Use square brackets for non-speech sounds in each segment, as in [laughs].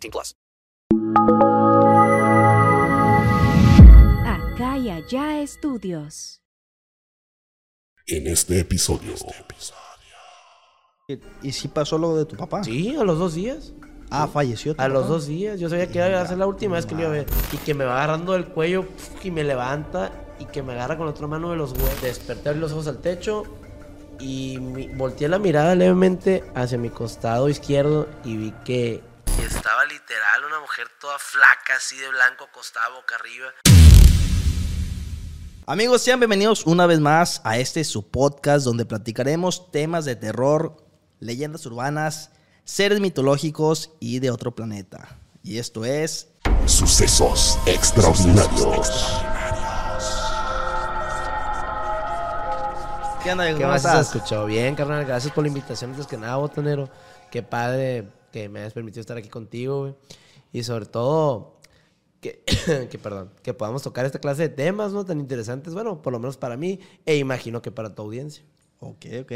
18 plus. Acá y allá estudios. En este episodio. ¿Y, y si pasó lo de tu papá? Sí, a los dos días. Ah, falleció. tu A los dos días. Yo sabía que iba a ser la última vez que lo iba a ver. Y que me va agarrando del cuello y me levanta y que me agarra con la otra mano de los huevos. Desperté, abrí los ojos al techo y mi- volteé la mirada levemente hacia mi costado izquierdo y vi que estaba literal una mujer toda flaca, así de blanco, acostada boca arriba. Amigos, sean bienvenidos una vez más a este su podcast donde platicaremos temas de terror, leyendas urbanas, seres mitológicos y de otro planeta. Y esto es Sucesos extraordinarios. ¿Qué onda? ¿Qué ¿Cómo más has estás? escuchado? Bien, carnal. Gracias por la invitación. Antes que nada, botanero. Qué padre que me hayas permitido estar aquí contigo, güey. Y sobre todo, que, [coughs] que, perdón, que podamos tocar esta clase de temas, ¿no? Tan interesantes. Bueno, por lo menos para mí e imagino que para tu audiencia. Ok, ok.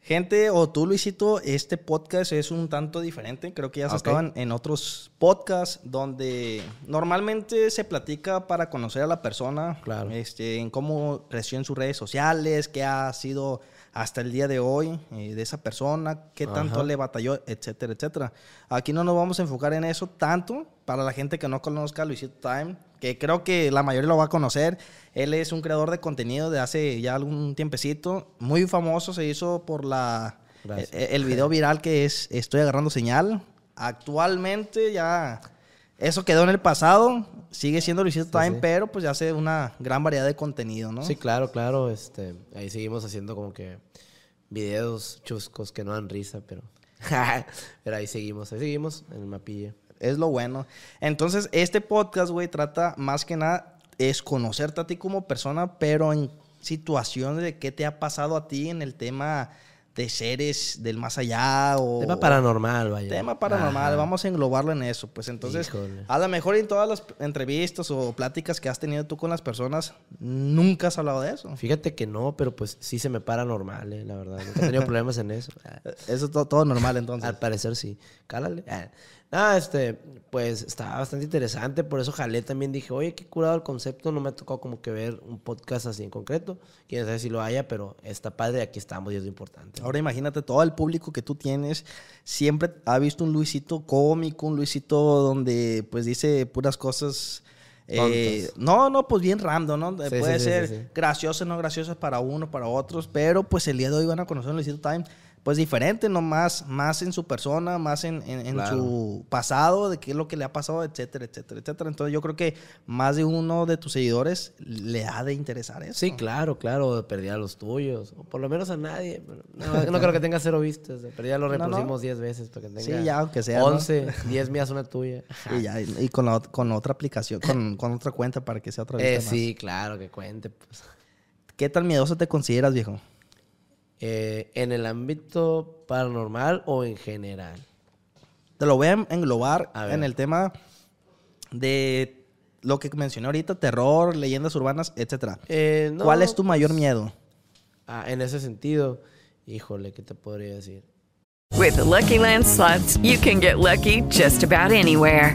Gente, o tú, Luisito, este podcast es un tanto diferente. Creo que ya se Ok. estaban en otros podcasts donde normalmente se platica para conocer a la persona. Claro. Este, en cómo creció en sus redes sociales, qué ha sido hasta el día de hoy eh, de esa persona, qué tanto Ajá. le batalló, etcétera, etcétera. Aquí no nos vamos a enfocar en eso tanto para la gente que no conozca a Luisito Time, que creo que la mayoría lo va a conocer. Él es un creador de contenido de hace ya algún tiempecito, muy famoso, se hizo por la Gracias. el, el video viral que es Estoy agarrando señal. Actualmente ya eso quedó en el pasado, sigue siendo Luisito Time, sí. pero pues ya hace una gran variedad de contenido, ¿no? Sí, claro, claro. Este, ahí seguimos haciendo como que videos chuscos que no dan risa, pero... [laughs] pero ahí seguimos, ahí seguimos en el mapilla. Es lo bueno. Entonces, este podcast, güey, trata más que nada es conocerte a ti como persona, pero en situaciones de qué te ha pasado a ti en el tema de seres del más allá o Tema paranormal, vaya. tema paranormal. Ajá. Vamos a englobarlo en eso. Pues entonces, Híjole. a lo mejor en todas las entrevistas o pláticas que has tenido tú con las personas, nunca has hablado de eso. Fíjate que no, pero pues sí se me para normal, eh, la verdad. Nunca he tenido [laughs] problemas en eso. Ah, Eso es to- todo, normal entonces. Al parecer sí. Cálale. Ah. Nada, este, pues estaba bastante interesante, por eso jalé también. Dije, oye, qué curado el concepto. No me ha tocado como que ver un podcast así en concreto. Quién sabe si lo haya, pero está padre. Aquí estamos y es lo importante. Ahora imagínate, todo el público que tú tienes siempre ha visto un Luisito cómico, un Luisito donde pues dice puras cosas... eh, no, no, pues bien random, ¿no? Sí, Puede sí, ser sí, gracioso, no gracioso para uno, para otros, pero pues el día de hoy van a conocer un Luisito Time, pues diferente, ¿no? Más, más en su persona, más en, en- en Claro. su pasado, de qué es lo que le ha pasado, etcétera, etcétera, etcétera. Entonces yo creo que más de uno de tus seguidores le ha de interesar eso. Sí, claro, claro, perdí a los tuyos. O por lo menos a nadie. no, [laughs] no creo que tenga cero vistas. Pero ya lo No, no. reproducimos 10 veces para que tenga Sí, ya, aunque sea, ¿no? 11, 10 [laughs] mías, una tuya. Y, ya, y- con, la con otra aplicación, con, con otra cuenta para que sea otra vez. Eh, sí, claro, que cuente. Pues. ¿Qué tan miedoso te consideras, viejo? Eh, ¿En el ámbito paranormal o en general? Te lo voy a englobar A en el tema de lo que mencioné ahorita, terror, leyendas urbanas, etcétera. Eh, no, ¿Cuál es tu mayor miedo? ah, en ese sentido, híjole, ¿qué te podría decir? With the Lucky Land slots, you can get lucky just about anywhere.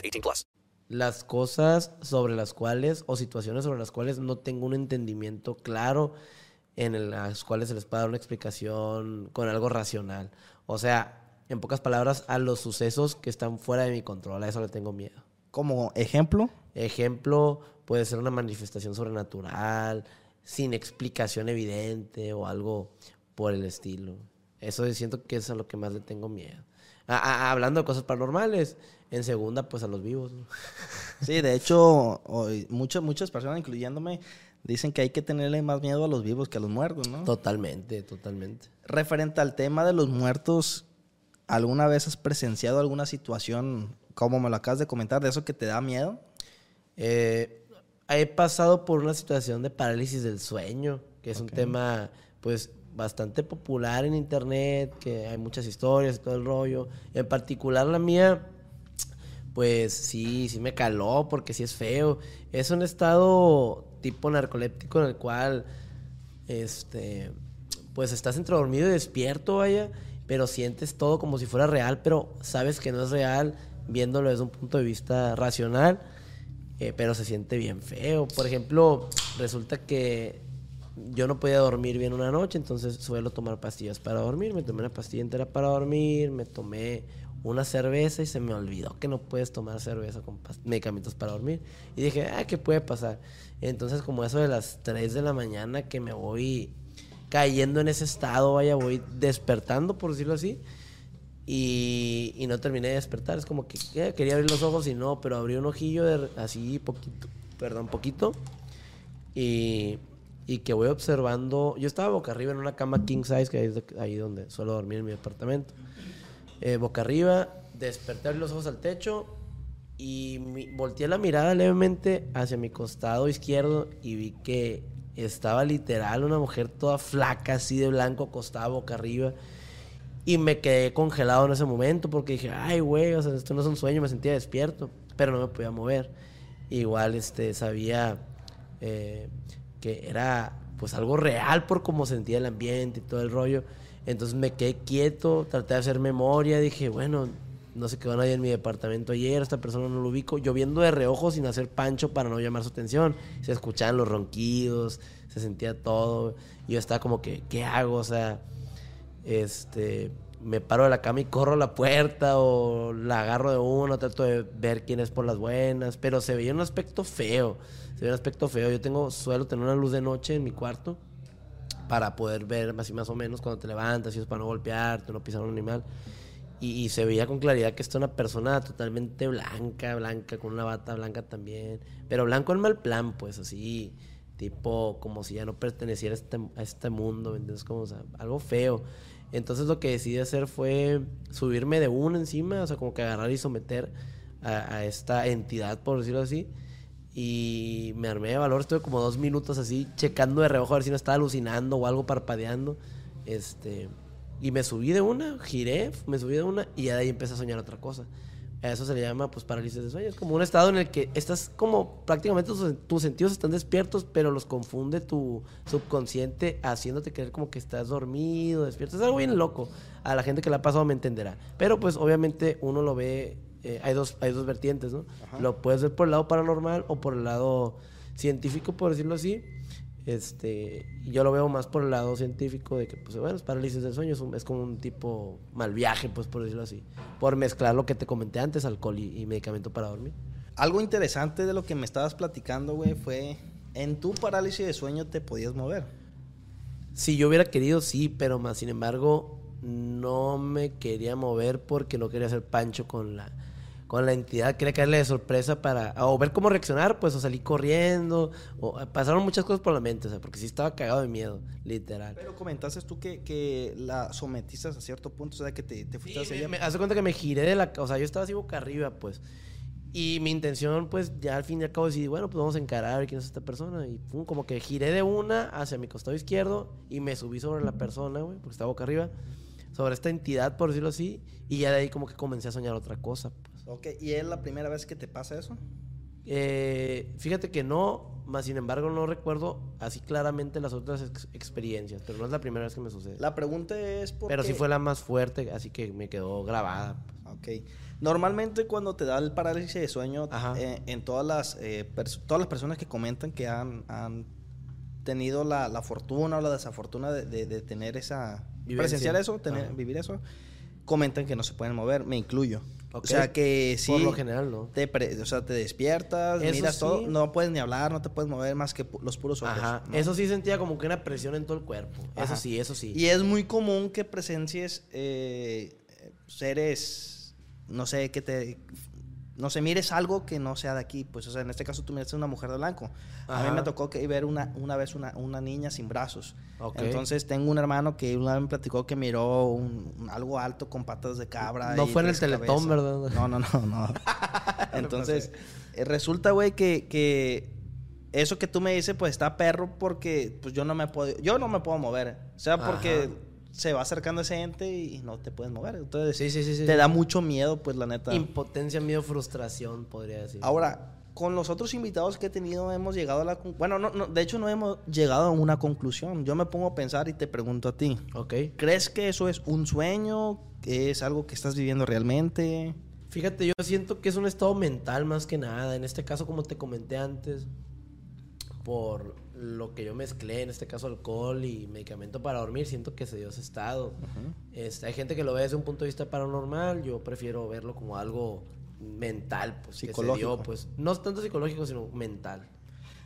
18 plus. Las cosas sobre las cuales, o situaciones sobre las cuales no tengo un entendimiento claro, en las cuales se les puede dar una explicación con algo racional. O sea, en pocas palabras, a los sucesos que están fuera de mi control, a eso le tengo miedo. Como ejemplo, Ejemplo, puede ser una manifestación sobrenatural, sin explicación evidente o algo por el estilo. Eso siento que es a lo que más le tengo miedo. A- a- hablando de cosas paranormales, en segunda, pues a los vivos. ¿no? [laughs] sí, de hecho, hoy muchas, muchas personas, incluyéndome, dicen que hay que tenerle más miedo a los vivos que a los muertos, ¿no? Totalmente, totalmente. Referente al tema de los muertos, ¿alguna vez has presenciado alguna situación, como me lo acabas de comentar, de eso que te da miedo? Eh, he pasado por una situación de parálisis del sueño, que es un tema, pues, bastante popular en internet, que hay muchas historias y todo el rollo. En particular la mía, pues sí, sí me caló, porque sí es feo. Es un estado tipo narcoléptico en el cual, este, pues estás entre dormido y despierto, vaya, pero sientes todo como si fuera real, pero sabes que no es real viéndolo desde un punto de vista racional, eh, pero se siente bien feo. Por ejemplo, resulta que yo no podía dormir bien una noche, entonces suelo tomar pastillas para dormir. Me tomé una pastilla entera para dormir, me tomé una cerveza y se me olvidó que no puedes tomar cerveza con medicamentos para dormir. Y dije, ah, ¿qué puede pasar? Entonces, como eso de las 3 de la mañana que me voy cayendo en ese estado, vaya, voy despertando, por decirlo así. Y, y no terminé de despertar. Es como que eh, quería abrir los ojos y no, pero abrí un ojillo de, así poquito, perdón, poquito. Y, y que voy observando. Yo estaba boca arriba en una cama king size, que es ahí donde suelo dormir en mi departamento. Eh, boca arriba, desperté, los ojos al techo y volteé la mirada levemente hacia mi costado izquierdo y vi que estaba literal una mujer toda flaca, así de blanco, acostada boca arriba. Y me quedé congelado en ese momento porque dije, ay, güey, esto no es un sueño, me sentía despierto, pero no me podía mover. Igual, este, sabía eh, que era, pues, algo real por cómo sentía el ambiente y todo el rollo. Entonces me quedé quieto, traté de hacer memoria, dije, bueno, no se quedó nadie en mi departamento ayer, esta persona no lo ubico, lloviendo de reojo sin hacer pancho para no llamar su atención. Se escuchaban los ronquidos, se sentía todo. Yo estaba como que, ¿qué hago? O sea, este, me paro de la cama y corro a la puerta o la agarro de uno, trato de ver quién es por las buenas, pero se veía un aspecto feo, se veía un aspecto feo. Yo tengo, suelo tener una luz de noche en mi cuarto para poder ver así más o menos cuando te levantas y es para no golpearte, no pisar un animal. Y, se veía con claridad que esta es una persona totalmente blanca, blanca, con una bata blanca también. Pero blanco en mal plan, pues así, tipo como si ya no perteneciera a este, este mundo, ¿me entiendes? Como o sea, algo feo. Entonces lo que decidí hacer fue subirme de uno encima, o sea, como que agarrar y someter a, a esta entidad, por decirlo así. Y me armé de valor, estuve como dos minutos así, checando de reojo a ver si no estaba alucinando o algo parpadeando. Este, y me subí de una, giré, me subí de una y ya de ahí empecé a soñar otra cosa. A eso se le llama pues parálisis de sueño. Es como un estado en el que estás como prácticamente tus, tus sentidos están despiertos, pero los confunde tu subconsciente haciéndote creer como que estás dormido, despierto. Es algo bien loco. A la gente que la ha pasado me entenderá. Pero pues obviamente uno lo ve, eh, hay, dos, hay dos vertientes, ¿no? Lo puedes ver por el lado paranormal o por el lado científico, por decirlo así. Este, yo lo veo más por el lado científico de que, pues, bueno, es parálisis del sueño, es, un- es como un tipo mal viaje, pues, por decirlo así. Por mezclar lo que te comenté antes, alcohol y, y medicamento para dormir. Algo interesante de lo que me estabas platicando, güey, fue En tu parálisis de sueño te podías mover. Si yo hubiera querido, sí, pero más sin embargo, no me quería mover porque no quería hacer pancho con la, con la entidad. Quería caerle de sorpresa para. O ver cómo reaccionar, pues, o salir corriendo. O, pasaron muchas cosas por la mente, o sea, porque sí estaba cagado de miedo, literal. Pero comentaste tú que, que la sometiste a cierto punto, o sea, que te, te fuiste Sí, hacia me, allá. me- haz de cuenta que me giré de la... O sea, yo estaba así boca arriba, pues. Y mi intención, pues, ya al fin y al cabo decidí, bueno, pues vamos a encarar quién es esta persona. Y pum, como que giré de una hacia mi costado izquierdo y me subí sobre la persona, güey, porque estaba boca arriba. Sobre esta entidad, por decirlo así. Y ya de ahí como que comencé a soñar otra cosa, pues. Ok, ¿y es la primera vez que te pasa eso? Eh, fíjate que no, más sin embargo no recuerdo así claramente las otras ex- experiencias. Pero no es la primera vez que me sucede. La pregunta es por Pero sí fue la más fuerte, así que me quedó grabada. pues. Ok. Normalmente cuando te da el parálisis de sueño, eh, en todas las, eh, todas las personas que comentan que han, han tenido la, la fortuna o la desafortuna de, de- de tener esa... Vivencia. presenciar eso, tener, Ajá. vivir eso, comentan que no se pueden mover, me incluyo. O sea que sí... Por lo general, ¿no? Te, pre- o sea, te despiertas, Eso miras todo, no puedes ni hablar, no te puedes mover más que los puros ojos. Ajá. ¿no? Eso sí sentía como que una presión en todo el cuerpo. Ajá. Eso sí, eso sí. Y es muy común que presencies eh, seres, no sé, que te... No sé, mires algo que no sea de aquí. Pues, o sea, en este caso tú miraste una mujer de blanco. A mí me tocó que ver una, una vez una, una niña sin brazos. Ok. Entonces tengo un hermano que una vez me platicó que miró un, un- algo alto con patas de cabra. No y fue en el Teletón, cabezas. ¿verdad? No, no, no, no. [laughs] [laughs] Entonces, eh, resulta, güey, que, que eso que tú me dices, pues está perro porque pues yo no me puedo, yo no me puedo mover. O sea, porque. Se va acercando ese ente y no te puedes mover. Entonces, Sí, sí, sí, sí. te da mucho miedo, pues la neta. Impotencia, miedo, frustración, podría decir. Ahora, con los otros invitados que he tenido hemos llegado a la... Bueno, no, no, de hecho no hemos llegado a una conclusión. Yo me pongo a pensar y te pregunto a ti. Ok. ¿Crees que eso es un sueño? ¿Que es algo que estás viviendo realmente? Fíjate, yo siento que es un estado mental más que nada. En este caso, como te comenté antes, por lo que yo mezclé, en este caso alcohol y medicamento para dormir, siento que se dio ese estado. Este, hay gente que lo ve desde un punto de vista paranormal, yo prefiero verlo como algo mental, pues que se Psicológico. dio, pues no tanto psicológico, sino mental.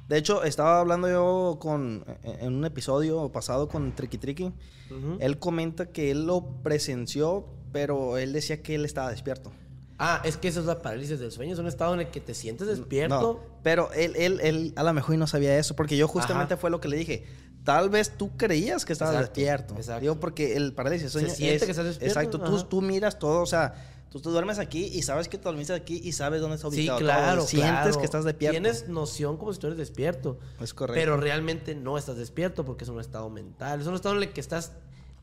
De hecho, estaba hablando yo con en un episodio pasado con Tricky Tricky. Ujú. Él comenta que él lo presenció, pero él decía que él estaba despierto. Ah, es que eso es la parálisis del sueño, es un estado en el que te sientes despierto. No, pero él, él, él a lo mejor y no sabía eso, porque yo justamente Ajá. fue lo que le dije. Tal vez tú creías que estabas Exacto, despierto. exacto. Digo, porque el parálisis de Se sueño siente es- que estás despierto, Exacto, tú, tú miras todo, o sea, tú, tú duermes aquí y sabes que te dormiste aquí y sabes dónde está Sí, ubicado. todo. claro, Sientes claro. que estás despierto. Tienes noción como si tú eres despierto. Es correcto. Pero realmente no estás despierto porque es un estado mental. Es un estado en el que estás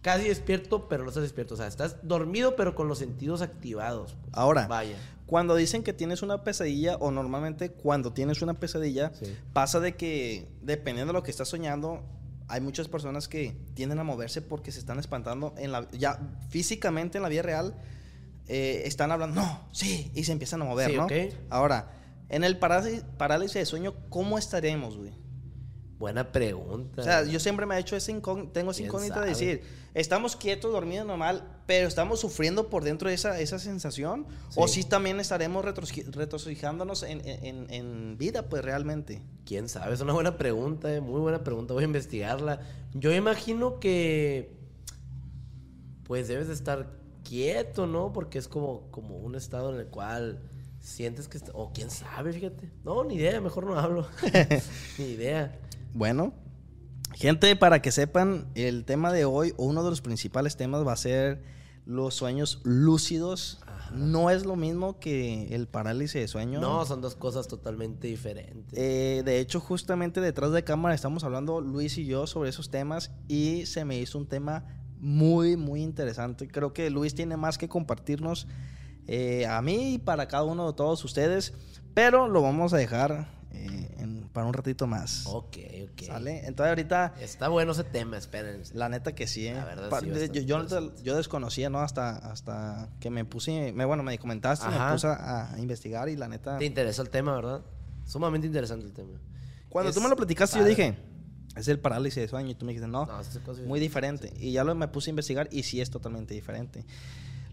casi despierto, pero no estás despierto. O sea, estás dormido, pero con los sentidos activados. pues. Ahora, Vaya. cuando dicen que tienes una pesadilla, o normalmente cuando tienes una pesadilla, Sí. pasa de que dependiendo de lo que estás soñando, hay muchas personas que tienden a moverse porque se están espantando en la ya físicamente en la vida real eh, están hablando, no, sí, y se empiezan a mover, Sí, ¿no? Ahora, en el parálisis, parálisis de sueño, ¿cómo estaremos, güey? Buena pregunta. O sea, yo siempre me he hecho esa incógnita, tengo esa ¿Quién incógnita de decir, estamos quietos, dormidos normal, pero estamos sufriendo por dentro de esa, esa sensación, o Sí. si también estaremos retrocijándonos en, en- en vida, pues realmente. ¿Quién sabe? Es una buena pregunta, eh, muy buena pregunta. Voy a investigarla. Yo imagino que. Pues debes de estar quieto, ¿no? Porque es como, como un estado en el cual sientes que. O quién sabe, fíjate. No, ni idea, mejor no hablo. [laughs] [laughs] ni idea. Bueno, gente, para que sepan, el tema de hoy, o uno de los principales temas va a ser los sueños lúcidos. No es lo mismo que el parálisis de sueño. No, son dos cosas totalmente diferentes. Eh, de hecho, justamente detrás de cámara estamos hablando Luis y yo sobre esos temas y se me hizo un tema muy, muy interesante. Creo que Luis tiene más que compartirnos eh, a mí y para cada uno de todos ustedes, pero lo vamos a dejar eh, para un ratito más. ok, ok. ¿Sale? Entonces ahorita, Está bueno ese tema, espérense. la neta que sí. ¿eh? La verdad, Pa- sí, de- yo, yo, yo desconocía, ¿no? Hasta, hasta que me puse, me, bueno, me comentaste, me Ajá. puse a, a investigar y la neta... Te interesó el tema, ¿verdad? Sumamente interesante el tema. Cuando Es tú me lo platicaste, padre. yo dije, es el parálisis de sueño. Y tú me dijiste, no, No, cosas- muy diferente. Y ya lo me puse a investigar y sí es totalmente diferente.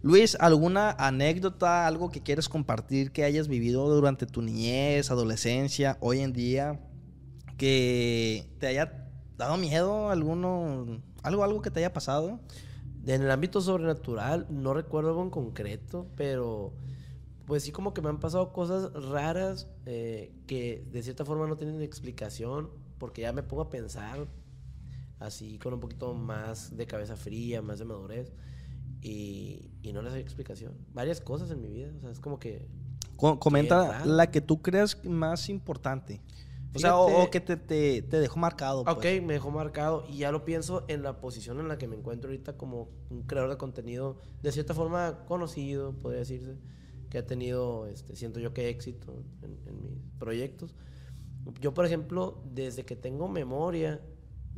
Luis, ¿alguna anécdota, algo que quieres compartir que hayas vivido durante tu niñez, adolescencia, hoy en día, que te haya dado miedo, alguno, algo, algo que te haya pasado. En el ámbito sobrenatural, no recuerdo algo en concreto, pero pues sí como que me han pasado cosas raras eh, que de cierta forma no tienen explicación, porque ya me pongo a pensar así con un poquito más de cabeza fría, más de madurez, y, y no les doy explicación. Varias cosas en mi vida, o sea, es como que... Co- comenta raro. la que tú creas más importante. O sea, o, Fíjate- o que te, te- te dejó marcado. pues. Ok, me dejó marcado y ya lo pienso en la posición en la que me encuentro ahorita como un creador de contenido de cierta forma conocido, podría decirse, que ha tenido, este, siento yo que éxito en, en mis proyectos. Yo, por ejemplo, desde que tengo memoria,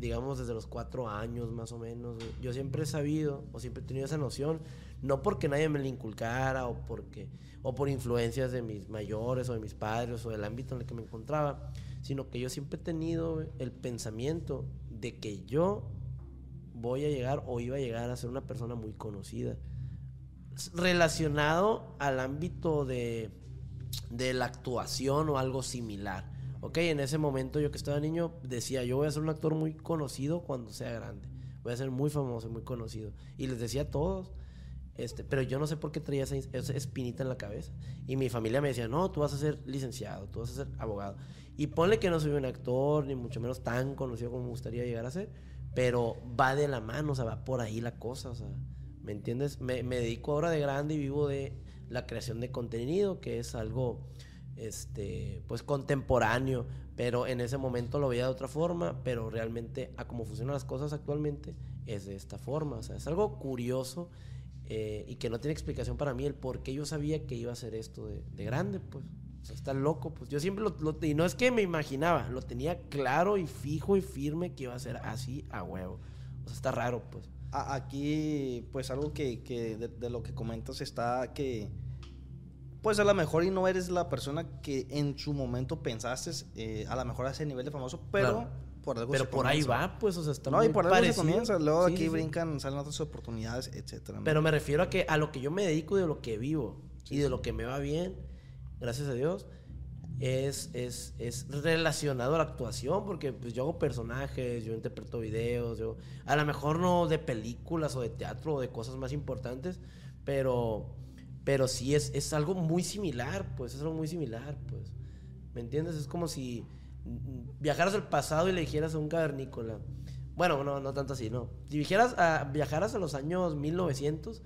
digamos desde los cuatro años más o menos, yo siempre he sabido o siempre he tenido esa noción, no porque nadie me la inculcara o porque o por influencias de mis mayores o de mis padres o del ámbito en el que me encontraba, sino que yo siempre he tenido el pensamiento de que yo voy a llegar o iba a llegar a ser una persona muy conocida relacionado al ámbito de, de la actuación o algo similar. Ok, en ese momento yo que estaba niño decía, yo voy a ser un actor muy conocido cuando sea grande. Voy a ser muy famoso, muy conocido. Y les decía a todos, este, pero yo no sé por qué traía esa, espinita en la cabeza. Y mi familia me decía, no, tú vas a ser licenciado, tú vas a ser abogado. Y ponle que no soy un actor, ni mucho menos tan conocido como me gustaría llegar a ser, pero va de la mano, o sea, va por ahí la cosa, o sea, ¿me entiendes? Me, me dedico ahora de grande y vivo de la creación de contenido, que es algo, este, pues contemporáneo, pero en ese momento lo veía de otra forma, pero realmente a cómo funcionan las cosas actualmente es de esta forma, o sea, es algo curioso eh, y que no tiene explicación para mí el por qué yo sabía que iba a hacer esto de, de grande, pues. O sea, está loco, pues. Yo siempre lo, lo- Y no es que me imaginaba, lo tenía claro y fijo y firme que iba a ser así a huevo. O sea, está raro, pues. Aquí, pues algo que, que de, de lo que comentas está que, pues a lo mejor y no eres la persona que en su momento pensaste, eh, a lo mejor a ese nivel de famoso, pero Claro. por algo Pero se por ahí va, pues. O sea, está No, muy y por algo se parecido. comienza, luego Sí, aquí sí, sí. brincan, salen otras oportunidades, etcétera. Pero me refiero a que a lo que yo me dedico y de lo que vivo y de lo que me va bien, gracias a Dios, es, es, es relacionado a la actuación, porque pues yo hago personajes, yo interpreto videos, yo a lo mejor no de películas o de teatro o de cosas más importantes, pero, pero sí es, es algo muy similar, pues es algo muy similar, pues. ¿Me entiendes? Es como si viajaras al pasado y le dijeras a un cavernícola. Bueno, no, no tanto así, no. Si viajaras a, viajaras a los años 1900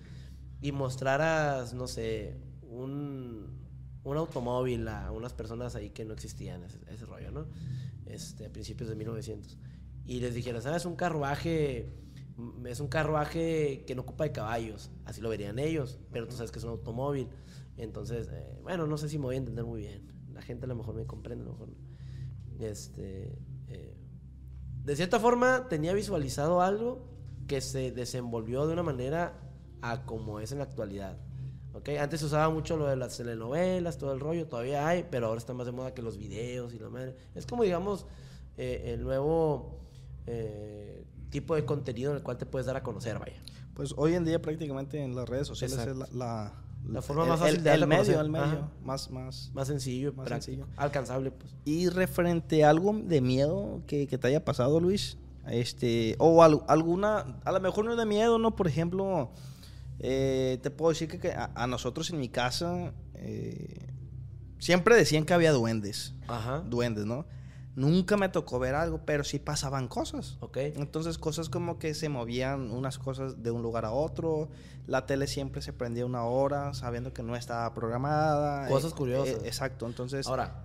y mostraras, no sé, un, un automóvil a unas personas ahí que no existían, ese, ese rollo, ¿no? Este, a principios de 1900. Y les dijeras, ¿sabes? Es un carruaje, es un carruaje que no ocupa de caballos. Así lo verían ellos, pero tú sabes que es un automóvil. Entonces, eh, bueno, no sé si me voy a entender muy bien. La gente a lo mejor me comprende, a lo mejor no. Este, eh, de cierta forma tenía visualizado algo que se desenvolvió de una manera a como es en la actualidad. ¿ok? Antes se usaba mucho lo de las telenovelas, todo el rollo, todavía hay, pero ahora está más de moda que los videos y la madre. Es como, digamos, eh, el nuevo eh, tipo de contenido en el cual te puedes dar a conocer, vaya. Pues hoy en día prácticamente en las redes sociales es la, Exacto. la, La forma el- más fácil el, de el medio, el medio, Ajá. más, más. Más sencillo, Más práctico, sencillo. alcanzable, pues. Y referente a algo de miedo que, que te haya pasado, Luis, este, o al- alguna, a lo mejor no es de miedo, ¿no? Por ejemplo, eh, te puedo decir que, que a, a nosotros en mi casa eh, siempre decían que había duendes, Ajá. duendes, ¿no? Nunca me tocó ver algo, pero sí pasaban cosas. Ok. Entonces, cosas como que se movían unas cosas de un lugar a otro. La tele siempre se prendía una hora, sabiendo que no estaba programada. Cosas Eh, curiosas. eh, exacto. Entonces, Ahora,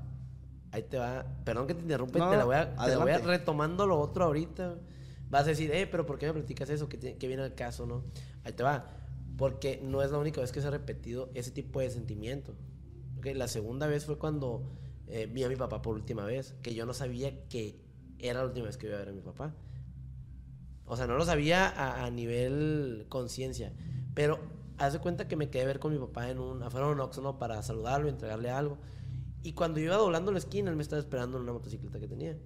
ahí te va. Perdón que te interrumpa, No, te la voy a, te la voy a adelante. retomando lo otro ahorita. Vas a decir, eh, pero ¿por qué me platicas eso? Que, te- que viene al caso, ¿no? Ahí te va. Porque no es la única vez que se ha repetido ese tipo de sentimiento. ¿ok? La segunda vez fue cuando eh, vi a mi papá por última vez, que yo no sabía que era la última vez que iba a ver a mi papá. O sea, no lo sabía a, nivel conciencia. Pero haz de cuenta que me quedé a ver con mi papá en un, afuera de un Oxxo, ¿no? Para saludarlo y entregarle algo. Y cuando iba doblando la esquina, él me estaba esperando en una motocicleta que tenía.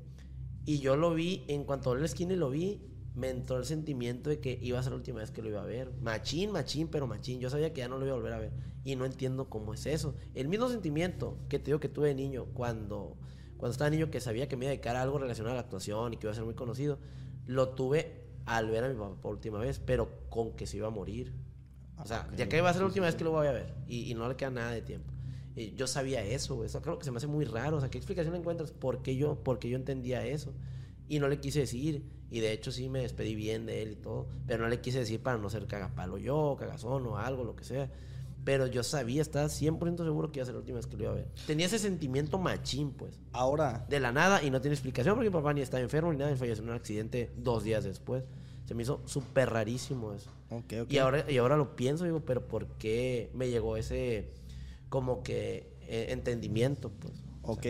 Y yo lo vi, en cuanto doblé la esquina y lo vi, me entró el sentimiento de que iba a ser la última vez que lo iba a ver. Machín, machín, pero machín. Yo sabía que ya no lo iba a volver a ver. Y no entiendo cómo es eso. El mismo sentimiento que te digo que tuve de niño cuando, cuando estaba niño que sabía que me iba a dedicar a algo relacionado a la actuación y que iba a ser muy conocido, lo tuve al ver a mi papá por última vez, pero con que se iba a morir. O sea, ya que iba a ser la última vez que lo voy a ver y, y no le queda nada de tiempo. Y yo sabía eso. Eso creo que se me hace muy raro. O sea, ¿qué explicación encuentras? ¿Por qué yo, porque yo entendía eso? Y no le quise decir. Y de hecho sí me despedí bien de él y todo. Pero no le quise decir para no ser cagapalo yo, cagazón o algo, lo que sea. Pero yo sabía, estaba 100% seguro que iba a ser la última vez que lo iba a ver. Tenía ese sentimiento machín, pues. Ahora, De la nada, y no tiene explicación porque mi papá ni estaba enfermo ni nada, y falleció en un accidente dos días después. Se me hizo súper rarísimo eso. ok, ok. Y ahora, y ahora lo pienso, digo, pero ¿por qué me llegó ese como que eh, entendimiento? Pues. Ok.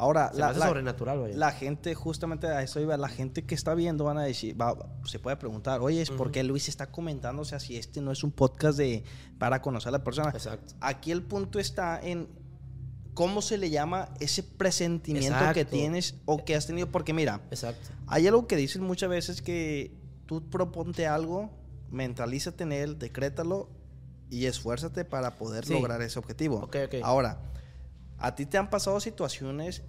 Ahora, Se me hace sobrenatural, vaya. la gente, justamente a eso iba, la gente que está viendo van a decir, va- se puede preguntar, oye, ¿es por qué Luis está comentando? O sea, si este no es un podcast de para conocer a la persona. Exacto. Aquí el punto está en cómo se le llama ese presentimiento que tienes o que has tenido. Porque mira, Exacto. hay algo que dicen muchas veces que tú proponte algo, mentalízate en él, decrétalo y esfuérzate para poder Sí. lograr ese objetivo. Ok, ok. Ahora, a ti te han pasado situaciones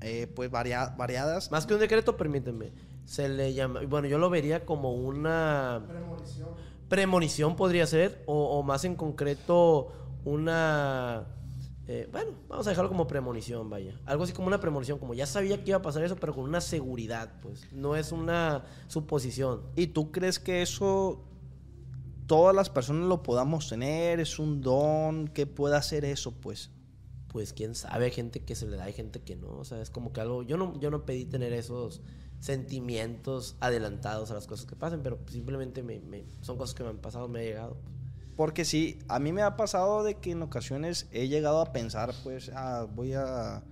eh, pues varia- variadas. Más que un decreto, permíteme. Se le llama. Bueno, yo lo vería como una. Premonición. Premonición podría ser. O, o más en concreto, una. eh, bueno, vamos a dejarlo como premonición, vaya. Algo así como una premonición. Como ya sabía que iba a pasar eso, pero con una seguridad, pues. No es una suposición. ¿Y tú crees que eso todas las personas lo podamos tener? ¿Es un don? ¿Qué puede hacer eso, pues? Pues quién sabe, hay gente que se le da, hay gente que no, o sea, es como que algo, yo no, yo no pedí tener esos sentimientos adelantados a las cosas que pasen, pero simplemente me, me- son cosas que me han pasado, me ha llegado. Porque sí, a mí me ha pasado de que en ocasiones he llegado a pensar, pues, ah, voy a...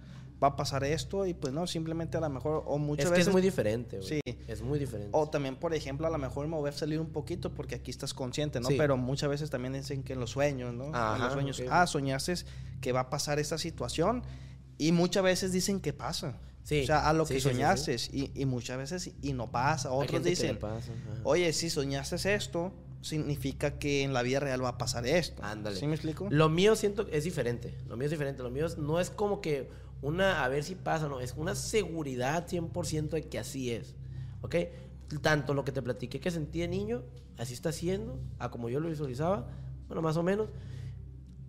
Va a pasar esto y pues no, simplemente a lo mejor, o muchas es que veces... es muy diferente, güey. Sí. Es muy diferente. O también, por ejemplo, a lo mejor me voy a salir un poquito porque aquí estás consciente, ¿no? Sí. Pero muchas veces también dicen que en los sueños, ¿no? en Ajá, los sueños, ah, soñaste que va a pasar esta situación y muchas veces dicen que pasa. Sí. O sea, a lo Sí, que sí, sí, sí. soñaste y, y muchas veces y no pasa. Otros dicen, pasa, oye, si soñaste esto, significa que en la vida real va a pasar esto. Ándale. ¿Sí me explico? Lo mío siento que es diferente. Lo mío es diferente. Lo mío es- no es como que una, a ver si pasa, no. Es una seguridad 100% de que así es. ¿Ok? Tanto lo que te platiqué que sentí de niño, así está siendo, a como yo lo visualizaba, bueno, más o menos,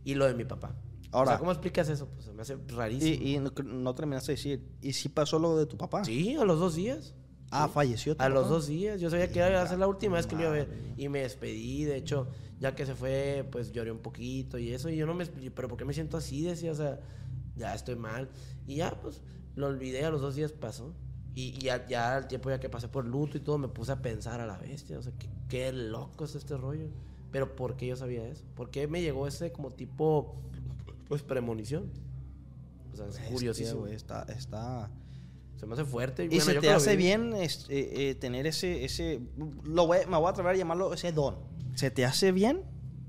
y lo de mi papá. Ahora- o sea, ¿cómo explicas eso? Pues me hace rarísimo. Y, y no, no terminaste de decir, ¿y si pasó lo de tu papá? Sí, a los dos días. Ah, falleció tu A los papá. dos días. Yo sabía que iba a ser la última vez que lo iba a ver. Y me despedí. De hecho, ya que se fue, pues lloré un poquito y eso. Y yo no me. Pero ¿por qué me siento así? Decía, o sea, ya estoy mal. Y ya, pues, lo olvidé. A los dos días pasó. Y, y ya, ya al tiempo ya que pasé por luto y todo, me puse a pensar a la bestia. O sea, qué, qué loco es este rollo. Pero ¿por qué yo sabía eso? ¿Por qué me llegó ese como tipo, pues, premonición? O sea, es curiosísimo. güey, está, está... Se me hace fuerte. Y bueno, se te hace bien es- eh, eh, tener ese, ese lo voy- me voy a atrever a llamarlo ese don. ¿Se te hace bien?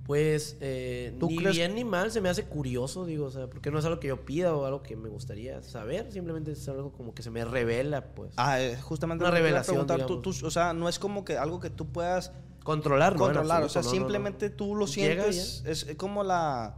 Pues eh, ¿Tú ni crees- bien ni mal, se me hace curioso, digo, o sea, porque no es algo que yo pida o algo que me gustaría saber, simplemente es algo como que se me revela, pues. Ah, eh, justamente Una revelación, preguntar, tú- digamos. tú- o sea, no es como que algo que tú puedas controlar, controlar, o sea, no, no, no. simplemente tú lo sientes, es como la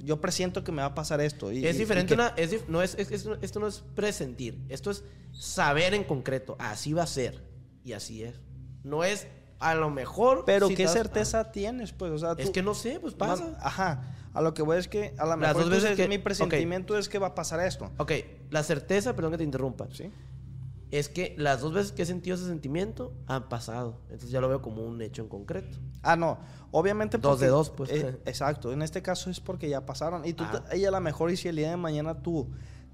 yo presiento que me va a pasar esto. y- Es diferente, y que- una- es no es, es- es- esto no es presentir, esto es saber en concreto, así va a ser, y así es. No es a lo mejor... Pero si qué das- certeza tienes, pues, o sea, ah, es que no sé, pues pasa. No, ajá, a lo que voy es que a lo Las mejor dos veces que- mi presentimiento es que va a pasar esto. Ok, la certeza, perdón que te interrumpa. ¿Sí? Es que las dos veces que he sentido ese sentimiento han pasado. Entonces ya lo veo como un hecho en concreto. Ah, no. Obviamente Dos porque- de dos, pues. eh, exacto. En este caso es porque ya pasaron. Y tú, Ah. te- y a lo mejor, y si el día de mañana tú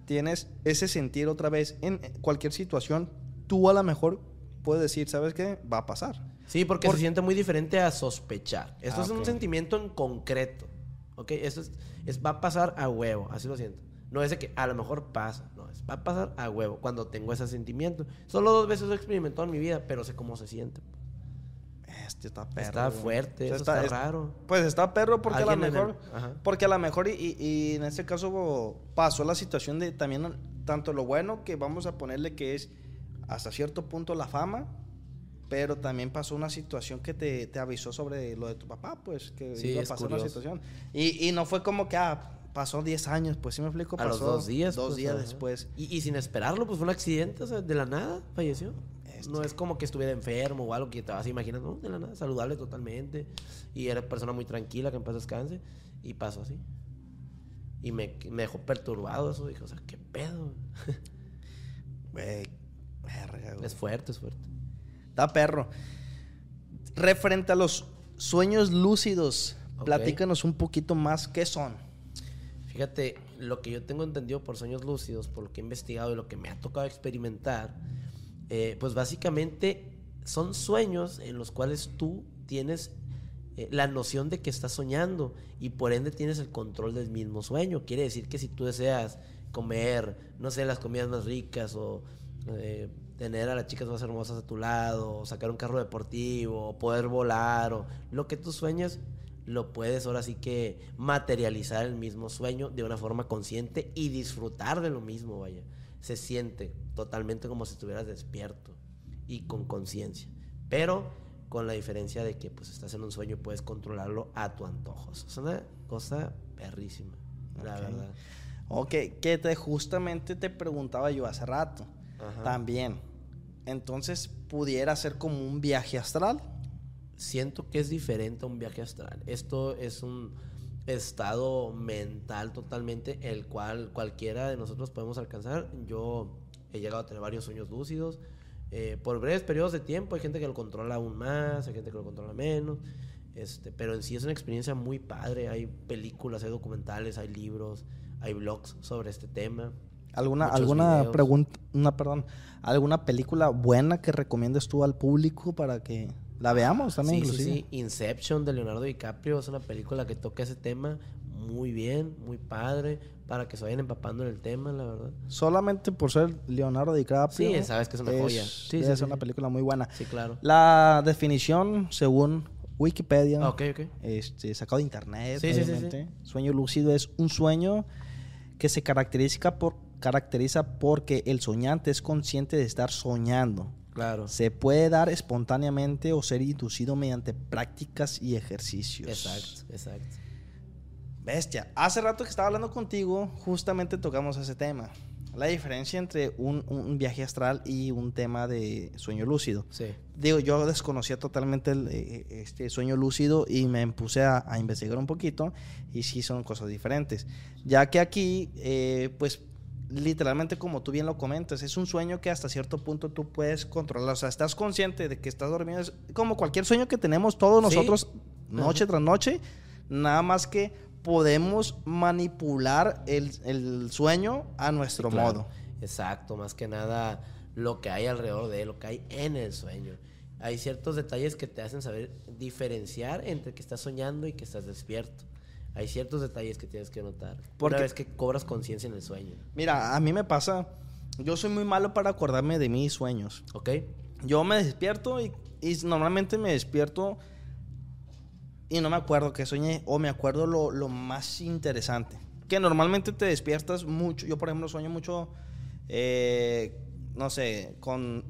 tienes ese sentir otra vez en cualquier situación, tú a lo mejor puedes decir, ¿sabes qué? Va a pasar. Sí, porque Por- se siente muy diferente a sospechar. Esto Ah, es un ok. sentimiento en concreto. ¿Ok? Esto es, es- va a pasar a huevo. Así lo siento. No es de que a lo mejor pasa. No, es va a pasar a huevo cuando tengo ese sentimiento. Solo dos veces lo he experimentado en mi vida, pero sé cómo se siente. Este está perro. Está fuerte, O sea, eso está es- raro. Pues está perro porque a lo el- mejor. ajá. Porque a lo mejor, y- y en este caso pasó la situación de también tanto lo bueno que vamos a ponerle que es hasta cierto punto la fama, pero también pasó una situación que te, te avisó sobre lo de tu papá, pues que Sí, iba a pasar una situación. Y, y no fue como que, ah, pasó 10 años, pues sí me explico. A los Pasó dos días. Dos pues, días ajá. después. Y, y sin esperarlo, pues fue un accidente, o sea, de la nada falleció. Este. No es como que estuviera enfermo o algo que te vas a imaginar, no, de la nada, saludable totalmente. Y era persona muy tranquila, que en paz descanse. Y pasó así. Y me, me dejó perturbado eso. Dije, o sea, ¿qué pedo? [laughs] Güey, verga, güey. es fuerte, es fuerte. Está perro. Referente a los sueños lúcidos, platícanos un poquito más qué son. Fíjate, lo que yo tengo entendido por sueños lúcidos, por lo que he investigado y lo que me ha tocado experimentar, eh, pues básicamente son sueños en los cuales tú tienes eh, la noción de que estás soñando y por ende tienes el control del mismo sueño. Quiere decir que si tú deseas comer, no sé, las comidas más ricas o eh, tener a las chicas más hermosas a tu lado, sacar un carro deportivo, poder volar, o lo que tú sueñas, lo puedes ahora sí que materializar el mismo sueño de una forma consciente y disfrutar de lo mismo, vaya. Se siente totalmente como si estuvieras despierto y con conciencia. Pero con la diferencia de que pues estás en un sueño y puedes controlarlo a tu antojo. Es una cosa perrísima, la verdad. Ok, que te, justamente te preguntaba yo hace rato. Ajá. También. Entonces, pudiera ser como un viaje astral. siento que es diferente a un viaje astral. Esto es un estado mental totalmente, el cual cualquiera de nosotros podemos alcanzar. Yo he llegado a tener varios sueños lúcidos eh, por breves periodos de tiempo. Hay gente que lo controla aún más, hay gente que lo controla menos. Este, pero en sí es una experiencia muy padre. Hay películas, hay documentales, hay libros, hay blogs sobre este tema. ¿Alguna, Muchos alguna pregunta, una, perdón, alguna película buena que recomiendes tú al público para que la veamos también, Sí, sí, inclusive? sí. Inception de Leonardo DiCaprio es una película que toca ese tema muy bien, muy padre, para que se vayan empapando en el tema, la verdad. Solamente por ser Leonardo DiCaprio. Sí, sabes que es una joya. Sí, sí. una película muy buena. Sí, claro. La definición, según Wikipedia, este, sacado de internet, Sí, sí, sí, obviamente, sueño lúcido es un sueño que se caracteriza por caracteriza porque el soñante es consciente de estar soñando. Claro. Se puede dar espontáneamente o ser inducido mediante prácticas y ejercicios. Exacto, exacto. Bestia. Hace rato que estaba hablando contigo, justamente tocamos ese tema. La diferencia entre un, un viaje astral y un tema de sueño lúcido. Sí. Digo, yo desconocía totalmente el, eh, este sueño lúcido y me puse a, a investigar un poquito y sí son cosas diferentes. Ya que aquí, eh, pues literalmente como tú bien lo comentas, es un sueño que hasta cierto punto tú puedes controlar. O sea, estás consciente de que estás dormido. Es como cualquier sueño que tenemos todos Sí. nosotros noche tras noche. Nada más que podemos manipular el, el sueño a nuestro Claro. modo. Exacto, más que nada lo que hay alrededor de él, lo que hay en el sueño. Hay ciertos detalles que te hacen saber diferenciar entre que estás soñando y que estás despierto. Hay ciertos detalles que tienes que notar. Porque- Una vez que cobras conciencia en el sueño. Mira, a mí me pasa, yo soy muy malo para acordarme de mis sueños. ¿Ok? Yo me despierto y, y normalmente me despierto y no me acuerdo que soñé o me acuerdo lo, lo más interesante. Que normalmente te despiertas mucho. Yo, por ejemplo, sueño mucho, eh, no sé, con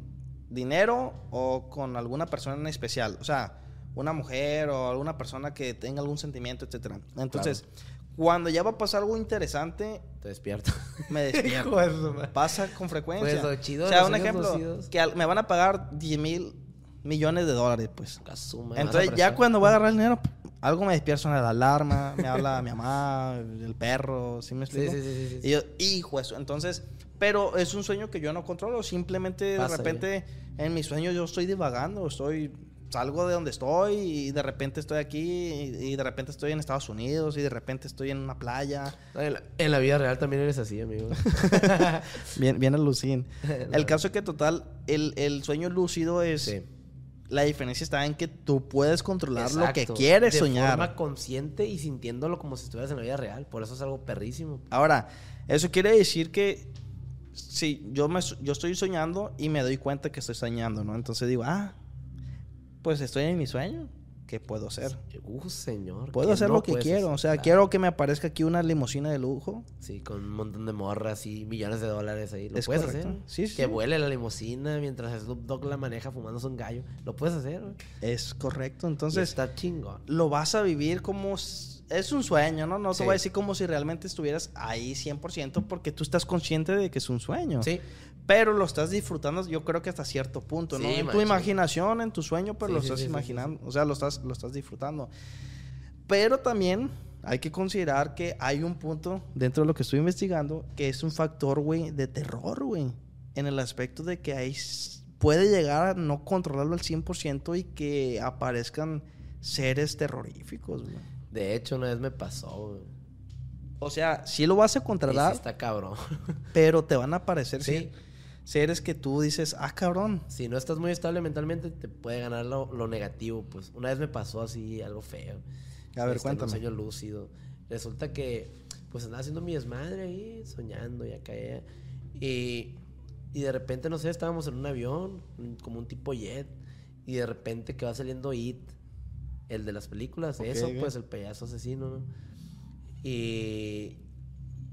dinero o con alguna persona en especial. O sea, una mujer o alguna persona que tenga algún sentimiento, etcétera. Entonces, cuando ya va a pasar algo interesante, Te despierto. me [laughs] despierto. Pasa con frecuencia. Pues, lo chido o sea, un ejemplo, que me van a pagar 10 mil millones de dólares, pues. A su madre, Entonces, ya cuando voy a agarrar el dinero, [laughs] algo me despierta suena la alarma, me habla mi mamá, el perro, ¿sí me explico? sí, sí, sí, sí. Y yo, hijo, eso. Entonces, pero es un sueño que yo no controlo. Simplemente de repente en mis sueños yo estoy divagando, estoy salgo de donde estoy y de repente estoy aquí y, de repente estoy en Estados Unidos y de repente estoy en una playa. En la, en la vida real también eres así, amigo. [laughs] Bien, bien alucin. [laughs] El caso es que total, el, el sueño lúcido es... Sí. La diferencia está en que tú puedes controlar lo que Exacto. quieres de soñar. forma consciente y sintiéndolo como si estuvieras en la vida real. Por eso es algo perrísimo. Ahora, eso quiere decir que si yo, me, yo estoy soñando y me doy cuenta que estoy soñando, ¿no? Entonces digo, ah, pues estoy en mi sueño. ¿qué puedo hacer? Uh, señor. Puedo ¿qué hacer no lo que quiero. hacer? O sea, Claro. quiero que me aparezca aquí una limusina de lujo. Sí, con un montón de morras y millones de dólares ahí. Lo Es puedes correcto. hacer. Sí, sí, Que vuele la limusina mientras Snoop Dogg la maneja fumándose un gallo. Lo puedes hacer. Es correcto. Y Entonces, está chingón. lo vas a vivir como... Es un sueño, ¿no? No te Sí. voy a decir como si realmente estuvieras ahí 100% porque tú estás consciente de que es un sueño. Sí. Pero lo estás disfrutando, yo creo que hasta cierto punto, ¿no? Sí, en tu imaginación, en tu sueño, pero Sí, lo sí, estás sí, sí, sí, imaginando. O sea, lo estás, lo estás disfrutando. Pero también hay que considerar que hay un punto dentro de lo que estoy investigando que es un factor, güey, de terror, güey. En el aspecto de que ahí s- puede llegar a no controlarlo al 100% y que aparezcan seres terroríficos, güey. De hecho, una vez me pasó, güey. O sea, sí lo vas a Y sí controlar, está cabrón. [laughs] pero te van a aparecer Sí. ser- seres que tú dices, ah, cabrón. si no estás muy estable mentalmente, te puede ganar lo, lo negativo. Pues una vez me pasó así, algo feo. A ver, Este, cuéntame. Un sueño lúcido. Resulta que, pues andaba haciendo mi desmadre ahí, soñando, ya caía. Y, y de repente, no sé, estábamos en un avión, como un tipo jet. Y de repente que va saliendo It, el de las películas, eso, pues el payaso asesino, ¿no? Y,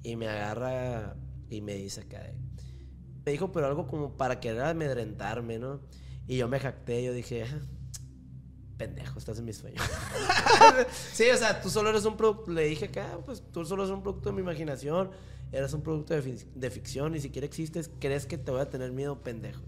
y me agarra y me dice acá, me dijo, pero algo como para querer amedrentarme, ¿no? Y yo me jacté, yo dije, "Ah, pendejo, estás en mi sueño. [laughs] sí, o sea, tú solo eres un producto, le dije acá, pues tú solo eres un producto de mi imaginación, eres un producto de, fi- de ficción, ni siquiera existes, crees que te voy a tener miedo, pendejo.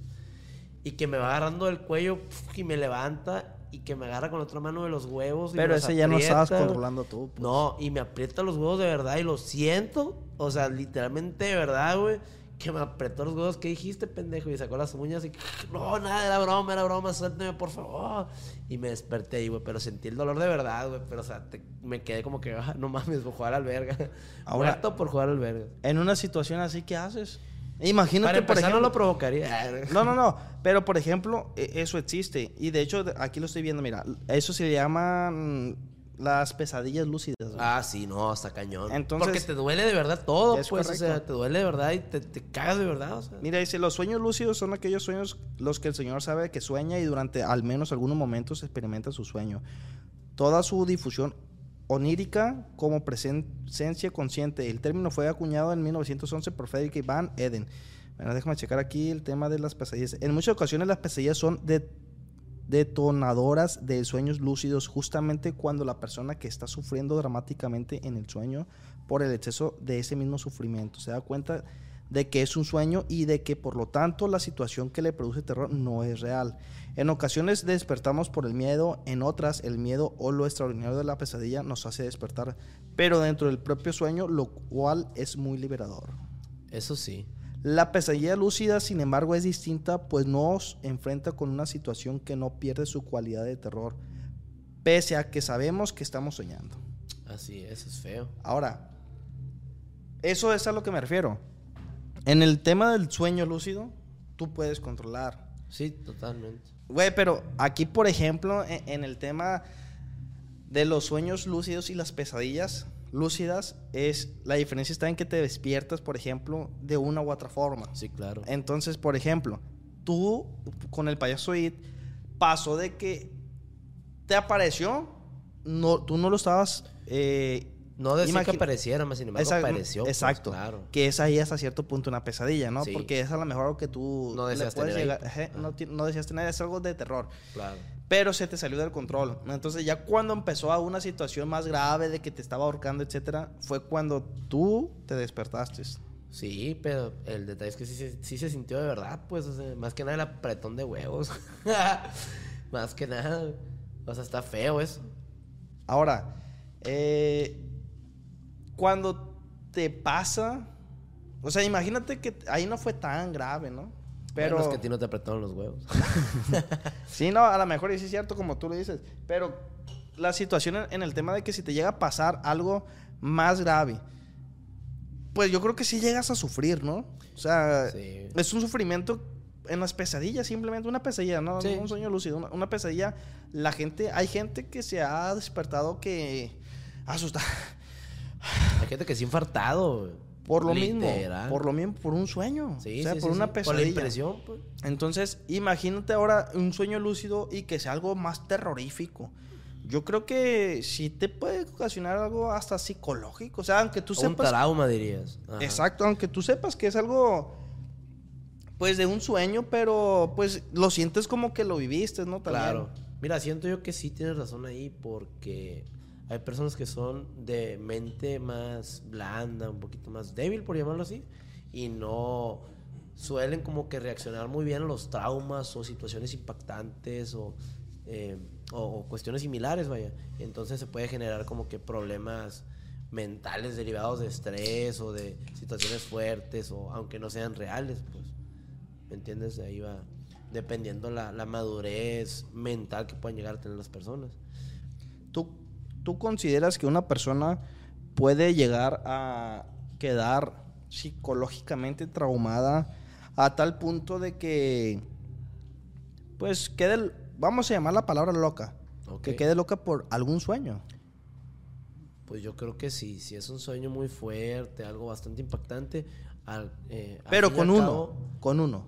Y que me va agarrando del cuello pf, y me levanta y que me agarra con la otra mano de los huevos. y Pero ese ya no estabas controlando tú. pues. No, y me aprieta los huevos de verdad y lo siento. O sea, literalmente de verdad, güey. Que me apretó los huevos. ¿Qué dijiste, pendejo? Y sacó las uñas y... No, nada, era broma, era broma. Suélteme, por favor. Y me desperté ahí, güey. Pero sentí el dolor de verdad, güey. Pero, o sea, te- me quedé como que... "Ah, no mames, por jugar al verga. [laughs] Ahora- Muerto por jugar al verga. En una situación así, ¿qué haces? Imagínate, Para por empezar, ejemplo... no lo provocaría. [laughs] No, no, no. Pero, por ejemplo, e- eso existe. Y de hecho, aquí lo estoy viendo, mira. Eso se llaman las pesadillas lúcidas. güey. Ah, sí, no, hasta cañón. Entonces- Porque te duele de verdad todo, Es pues. O sea, te duele de verdad y te, te cagas de verdad, o sea. Mira, dice, los sueños lúcidos son aquellos sueños los que el Señor sabe que sueña y durante al menos algunos momentos experimenta su sueño. Toda su difusión onírica como presencia consciente. El término fue acuñado en 1911 por Frederick Van Eden. Bueno, déjame checar aquí el tema de las pesadillas. En muchas ocasiones las pesadillas son de- detonadoras de sueños lúcidos justamente cuando la persona que está sufriendo dramáticamente en el sueño por el exceso de ese mismo sufrimiento se da cuenta de que es un sueño y de que por lo tanto la situación que le produce terror no es real. En ocasiones despertamos por el miedo, en otras el miedo o lo extraordinario de la pesadilla nos hace despertar, pero dentro del propio sueño, lo cual es muy liberador. Eso sí. La pesadilla lúcida, sin embargo, es distinta, pues nos enfrenta con una situación que no pierde su cualidad de terror, pese a que sabemos que estamos soñando. Así es, es feo. Ahora, eso es a lo que me refiero. En el tema del sueño lúcido, tú puedes controlar. Sí, totalmente. Güey, pero aquí, por ejemplo, en, en el tema de los sueños lúcidos y las pesadillas lúcidas, es la diferencia está en que te despiertas, por ejemplo, de una u otra forma. Sí, claro. Entonces, por ejemplo, tú con el payaso It pasó de que te apareció, no, tú no lo estabas. eh, No decía que apareciera, más sin embargo Exacto, apareció. pues, Exacto. claro. Que es ahí hasta cierto punto una pesadilla, ¿no? Sí. Porque es a lo mejor algo que tú No deseas puedes tener llegar- no, no deseas tener, es algo de terror. Claro. Pero se te salió del control. Entonces, ya cuando empezó a una situación más grave de que te estaba ahorcando, etcétera, fue cuando tú te despertaste. Sí, pero el detalle es que sí, se- sí se sintió de verdad, pues, o sea, más que nada el apretón de huevos. [laughs] más que nada. O sea, está feo eso. Ahora, eh, cuando te pasa, o sea, imagínate que ahí no fue tan grave, ¿no? Pero Bueno, es que a ti no te apretaron los huevos. [laughs] sí, no, a lo mejor y sí es cierto como tú lo dices, pero la situación en, el tema de que si te llega a pasar algo más grave, pues yo creo que sí llegas a sufrir, ¿no? O sea, Sí. es un sufrimiento en las pesadillas, simplemente una pesadilla, no, Sí. un sueño lúcido, una, una pesadilla. La gente, hay gente que se ha despertado que asusta Hay gente que se ha infartado. Por lo mismo, por lo mismo, por un sueño, Sí, o sea, sí, por sí, una pesadilla. Por la impresión, pues. Entonces, imagínate ahora un sueño lúcido y que sea algo más terrorífico. Yo creo que sí te puede ocasionar algo hasta psicológico. O sea, aunque tú Un sepas. trauma, dirías. Ajá. Exacto, aunque tú sepas que es algo. Pues de un sueño, pero pues lo sientes como que lo viviste, ¿no? También. Claro. Mira, siento yo que sí tienes razón ahí porque hay personas que son de mente más blanda, un poquito más débil, por llamarlo así, y no suelen como que reaccionar muy bien a los traumas o situaciones impactantes o, eh, o- o cuestiones similares, vaya. Entonces se puede generar como que problemas mentales derivados de estrés o de situaciones fuertes o aunque no sean reales, pues. ¿Me entiendes? De ahí va dependiendo la, la madurez mental que puedan llegar a tener las personas. ¿Tú, ¿Tú consideras que una persona puede llegar a quedar psicológicamente traumada a tal punto de que, pues, quede, vamos a llamar la palabra loca, que quede loca por algún sueño? Pues yo creo que sí, si es un sueño muy fuerte, algo bastante impactante. al- eh, Pero con uno, cabo, con uno.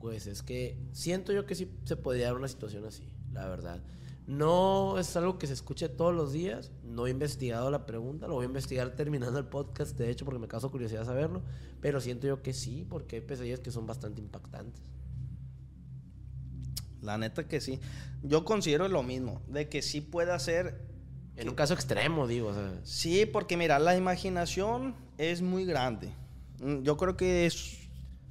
Pues es que siento yo que sí se podría dar una situación así, la verdad. No es algo que se escuche todos los días. No he investigado la pregunta. Lo voy a investigar terminando el podcast, de hecho, porque me causa curiosidad saberlo. Pero siento yo que sí, porque hay pesadillas que son bastante impactantes. La neta que sí. Yo considero lo mismo, de que sí puede hacer En un caso extremo, digo. O sea, Sí, porque mira, la imaginación es muy grande. Mm, Yo creo que es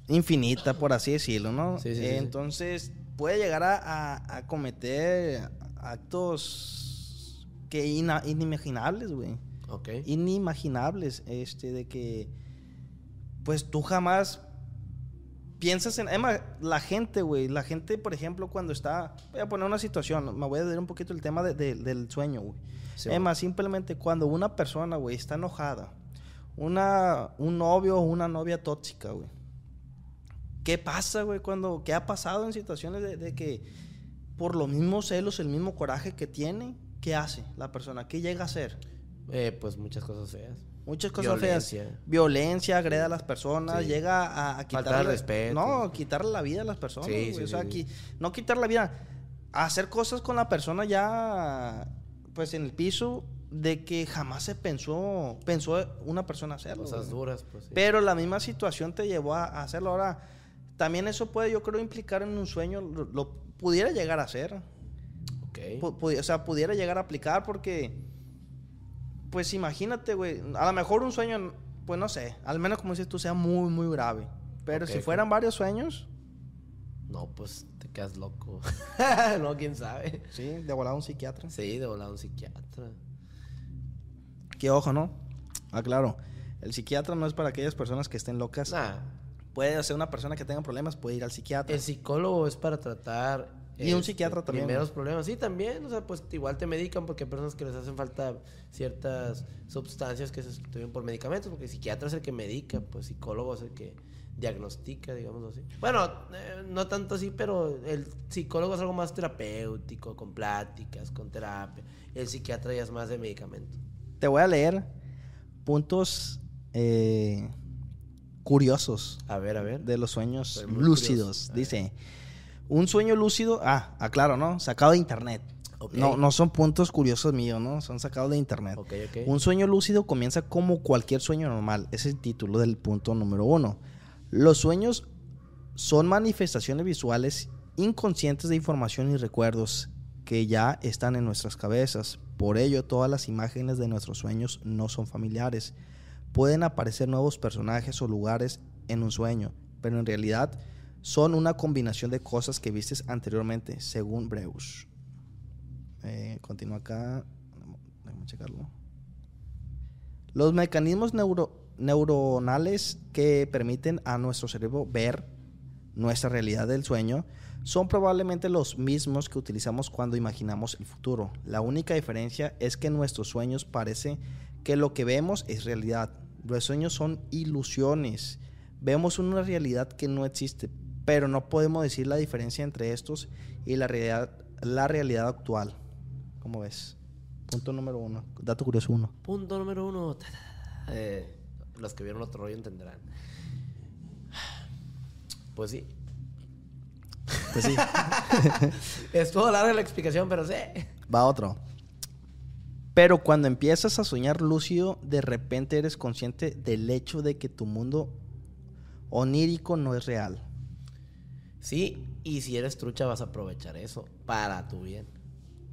infinita, por así decirlo, ¿no? Sí, sí. Entonces, puede llegar a, a- a cometer actos que ina- inimaginables, güey. ok. Inimaginables, este, de que, pues tú jamás piensas en... Emma, la gente, güey, la gente, por ejemplo, cuando está... Voy a poner una situación, me voy a dar un poquito el tema de- de- del sueño, güey. Sí, Emma, simplemente cuando una persona, güey, está enojada, una, un novio o una novia tóxica, güey. ¿Qué pasa, güey? Cuando, ¿Qué ha pasado en situaciones de, de que por los mismos celos, el mismo coraje que tiene, ¿qué hace la persona? ¿Qué llega a hacer? Eh, pues muchas cosas feas. Muchas cosas Violencia. feas. Violencia, agrede a las personas, Sí. llega a, a quitarle... respeto. No, quitarle la vida a las personas, Sí, sí, o sea, qui- no quitar la vida, hacer cosas con la persona ya, pues, en el piso de que jamás se pensó, pensó una persona hacerlo. Cosas güey. duras, pues. Pero la misma situación te llevó a, hacerlo. Ahora, también eso puede, yo creo, implicar en un sueño, lo, lo pudiera llegar a hacer. Ok. Pu- pu- o sea, pudiera llegar a aplicar porque, pues imagínate, güey, a lo mejor un sueño, pues no sé, al menos como dices tú, sea muy, muy grave. Pero si fueran varios sueños, No, pues te quedas loco. [laughs] no, quién sabe. sí, de volada un psiquiatra. Sí, de volado un psiquiatra. Que ojo, ¿no? Ah, claro. El psiquiatra no es para aquellas personas que estén locas. Nah, Puede ser una persona que tenga problemas, puede ir al psiquiatra. el psicólogo es para tratar. Y un este, psiquiatra también, Primeros problemas. Sí, también. O sea, pues igual te medican porque hay personas que les hacen falta ciertas sustancias que se sustituyen por medicamentos. Porque el psiquiatra es el que medica, pues psicólogo es el que diagnostica, digamos así. Bueno, eh, no tanto así, pero el psicólogo es algo más terapéutico, con pláticas, con terapia. El psiquiatra ya es más de medicamento. Te voy a leer puntos eh, curiosos A ver, a ver. de los sueños lúcidos. Dice, un sueño lúcido, ah, aclaro, ¿no? Sacado de internet. No, no son puntos curiosos míos, ¿no? Son sacados de internet. Ok, ok. Un sueño lúcido comienza como cualquier sueño normal. Es el título del punto número uno. Los sueños son manifestaciones visuales inconscientes de información y recuerdos que ya están en nuestras cabezas. Por ello, todas las imágenes de nuestros sueños no son familiares. Pueden aparecer nuevos personajes o lugares en un sueño, pero en realidad son una combinación de cosas que vistes anteriormente, según Breus. Eh, continúa acá. Déjame checarlo. Los mecanismos neuro- neuronales que permiten a nuestro cerebro ver nuestra realidad del sueño son probablemente los mismos que utilizamos cuando imaginamos el futuro. La única diferencia es que nuestros sueños parece que lo que vemos es realidad. Los sueños son ilusiones. Vemos una realidad que no existe, pero no podemos decir la diferencia entre estos y la realidad, la realidad actual. ¿Cómo ves? Punto número uno. Dato curioso uno. Punto número uno. [laughs] Eh, los que vieron otro rollo entenderán. Pues sí. Pues sí. [laughs] Estuvo larga la explicación, pero sí. Va otro. Pero cuando empiezas a soñar lúcido, de repente eres consciente del hecho de que tu mundo onírico no es real. Sí, y si eres trucha vas a aprovechar eso para tu bien.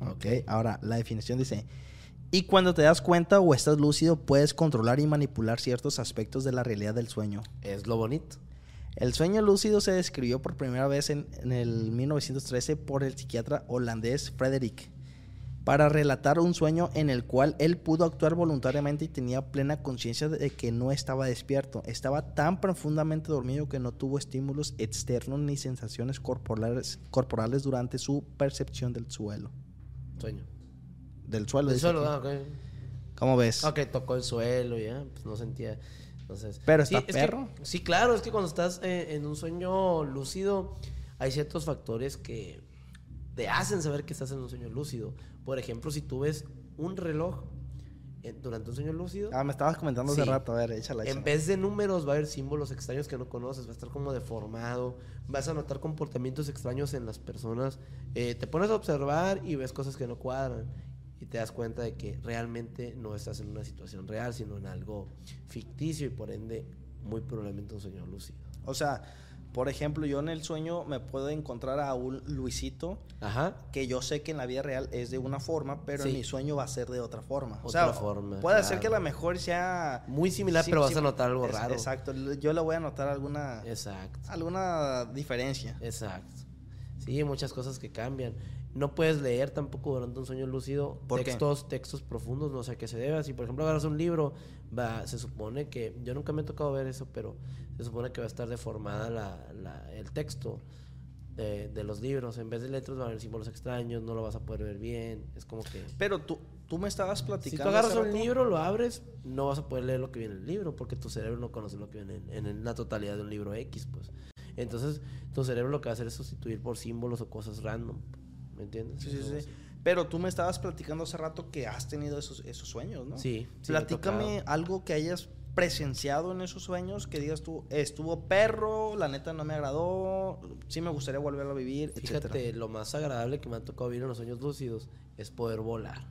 Ok, ahora la definición dice, y cuando te das cuenta o estás lúcido, puedes controlar y manipular ciertos aspectos de la realidad del sueño. Es lo bonito. El sueño lúcido se describió por primera vez en, en el 1913 por el psiquiatra holandés Frederick para relatar un sueño en el cual él pudo actuar voluntariamente y tenía plena conciencia de que no estaba despierto. Estaba tan profundamente dormido que no tuvo estímulos externos ni sensaciones corporales, corporales durante su percepción del suelo. Sueño. Del suelo. El dice suelo, ah, ok. ¿Cómo ves? Ok, tocó el suelo ya, pues no sentía. Entonces, Pero está es que- perro. sí, claro, es que cuando estás eh, en un sueño lúcido, hay ciertos factores que te hacen saber que estás en un sueño lúcido. Por ejemplo, si tú ves un reloj eh, durante un sueño lúcido, Ah, me estabas comentando hace rato. A ver, échala. en vez de números va a haber símbolos extraños que no conoces, va a estar como deformado, vas a notar comportamientos extraños en las personas, eh, te pones a observar y ves cosas que no cuadran y te das cuenta de que realmente no estás en una situación real, sino en algo ficticio y por ende muy probablemente un sueño lúcido. O sea, por ejemplo, yo en el sueño me puedo encontrar a un Luisito Ajá. que yo sé que en la vida real es de una forma, pero Sí. en mi sueño va a ser de otra forma. o Otra sea, forma, puede ser que a lo mejor sea Muy similar, pero vas a notar algo es- raro. Exacto, yo le voy a notar alguna Exacto. alguna diferencia. Exacto. Sí, muchas cosas que cambian. No puedes leer tampoco durante un sueño lúcido ¿Por qué? textos, textos profundos, no sé a qué se debe. Si por ejemplo agarras un libro, va, se supone que, yo nunca me he tocado ver eso, pero se supone que va a estar deformada la, la- el texto de, de los libros. En vez de letras va a haber símbolos extraños, no lo vas a poder ver bien. Es como que... Pero tú tú me estabas Si platicando tú agarras un libro, lo abres, no vas a poder leer lo que viene en el libro, porque tu cerebro no conoce lo que viene en, en la totalidad de un libro X, pues. Entonces, tu cerebro lo que va a hacer es sustituir por símbolos o cosas random. ¿Me entiendes? Sí, sí, sí. Pero tú me estabas platicando hace rato que has tenido esos, esos sueños, ¿no? Sí, sí Platícame algo que hayas presenciado en esos sueños, que digas tú, estuvo perro, la neta no me agradó, sí me gustaría volverlo a vivir, Fíjate, etcétera. lo más agradable que me ha tocado vivir en los sueños lúcidos es poder volar.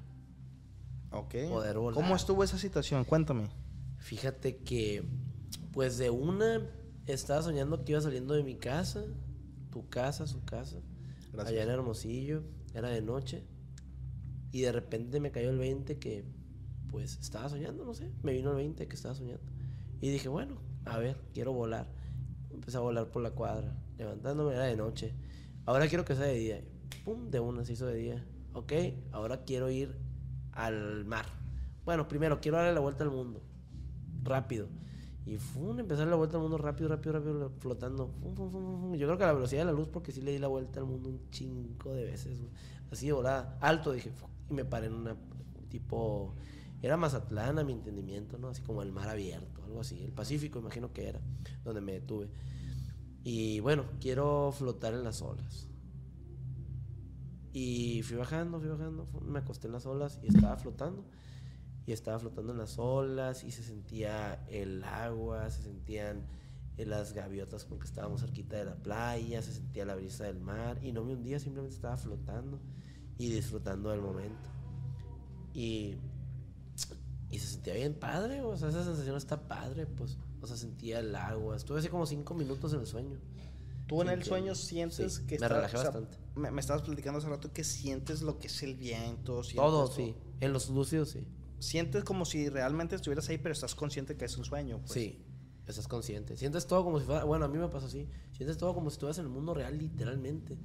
Ok. poder volar. ¿Cómo estuvo esa situación? Cuéntame. Fíjate que, pues de una, estaba soñando que iba saliendo de mi casa, tu casa, su casa, Gracias. allá en Hermosillo, era de noche, y de repente me cayó el 20 que, pues estaba soñando, no sé, me vino el 20 que estaba soñando. Y dije, bueno, a ver, quiero volar. Empecé a volar por la cuadra, levantándome, era de noche. Ahora quiero que sea de día. Pum, de una se hizo de día. Ok, ahora quiero ir al mar. Bueno, primero quiero darle la vuelta al mundo. Rápido. Y fum, empecé la vuelta al mundo rápido, rápido, rápido, flotando. Yo creo que a la velocidad de la luz, porque sí le di la vuelta al mundo un chingo de veces. Así de volada. Alto, dije. Y me paré en una tipo. Era Mazatlán, a mi entendimiento, ¿no? Así como el mar abierto, algo así. El Pacífico, imagino que era, donde me detuve. Y bueno, quiero flotar en las olas. Y fui bajando, fui bajando, me acosté en las olas y estaba flotando. Y estaba flotando en las olas y se sentía el agua, se sentían eh, las gaviotas porque estábamos cerquita de la playa, se sentía la brisa del mar y no me hundía, simplemente estaba flotando y disfrutando del momento. Y, y se sentía bien padre, o sea, esa sensación está padre, pues. O sea, sentía el agua. Estuve así como cinco minutos en el sueño. Tú en el Sintiendo. sueño sientes Sí, que me está- relajé o sea, bastante. Me, me estabas platicando hace rato que sientes lo que es el viento. Todo, sí. En los lúcidos, sí. Sientes como si realmente estuvieras ahí, pero estás consciente que es un sueño. pues. Sí, estás consciente. Sientes todo como si fuera, bueno, a mí me pasa así. Sientes todo como si estuvieras en el mundo real, literalmente.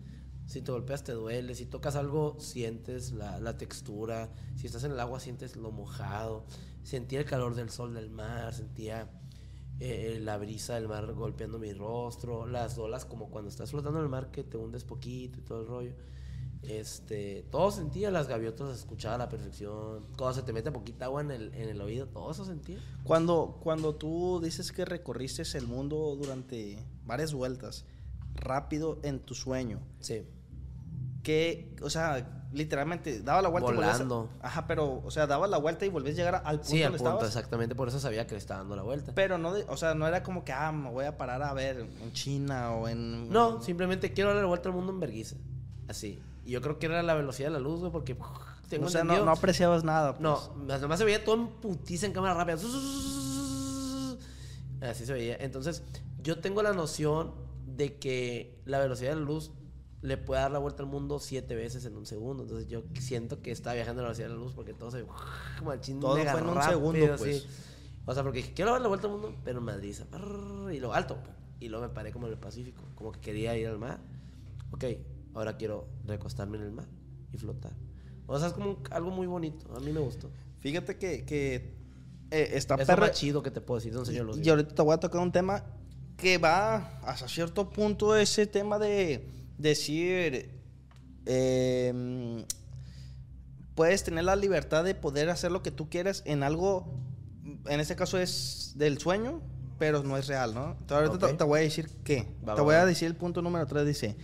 Si te golpeas, te duele. Si tocas algo, sientes la, la textura. Si estás en el agua, sientes lo mojado. Sentía el calor del sol del mar. Sentía eh, la brisa del mar golpeando mi rostro. Las olas, como cuando estás flotando en el mar, que te hundes poquito y todo el rollo. Este, todo sentía, las gaviotas escuchaba a la perfección. Cuando se te mete poquita agua en el, en el oído, todo eso sentía. Cuando, cuando tú dices que recorriste el mundo durante varias vueltas, rápido en tu sueño, Sí. Que, o sea, literalmente daba la vuelta y volvías a- Volando. ajá, pero, o sea, daba la vuelta y volvías a llegar al punto Sí, al punto, estabas. exactamente. Por eso sabía que le estaba dando la vuelta. Pero no, de- o sea, no era como que, ah, me voy a parar a ver en China o en... No, simplemente quiero darle la vuelta al mundo en vergüenza. Así. Y yo creo que era la velocidad de la luz, güey, porque tengo o sea, no, no apreciabas nada. pues. no, nomás se veía todo en putiza en cámara rápida. Así se veía. Entonces, yo tengo la noción de que la velocidad de la luz le puede dar la vuelta al mundo siete veces en un segundo. Entonces, yo siento que estaba viajando a la velocidad de la luz porque todo se machín Todo mega fue en un rápido, segundo, así. pues. O sea, porque dije, quiero dar la vuelta al mundo, pero en Madrid. Y lo alto. Y luego me paré como en el Pacífico. Como que quería ir al mar. Ok, ahora quiero recostarme en el mar y flotar. O sea, es como un- algo muy bonito. A mí me gustó. Fíjate que, que eh, está Es lo perra- más chido que te puedo decir, don señor Luz. Y ahorita te voy a tocar un tema que va hasta cierto punto ese tema de decir, eh, puedes tener la libertad de poder hacer lo que tú quieras en algo, en este caso es del sueño, pero no es real, ¿no? Entonces, ahorita te, voy a decir qué. Va, te va, voy va. a decir el punto número 3, dice.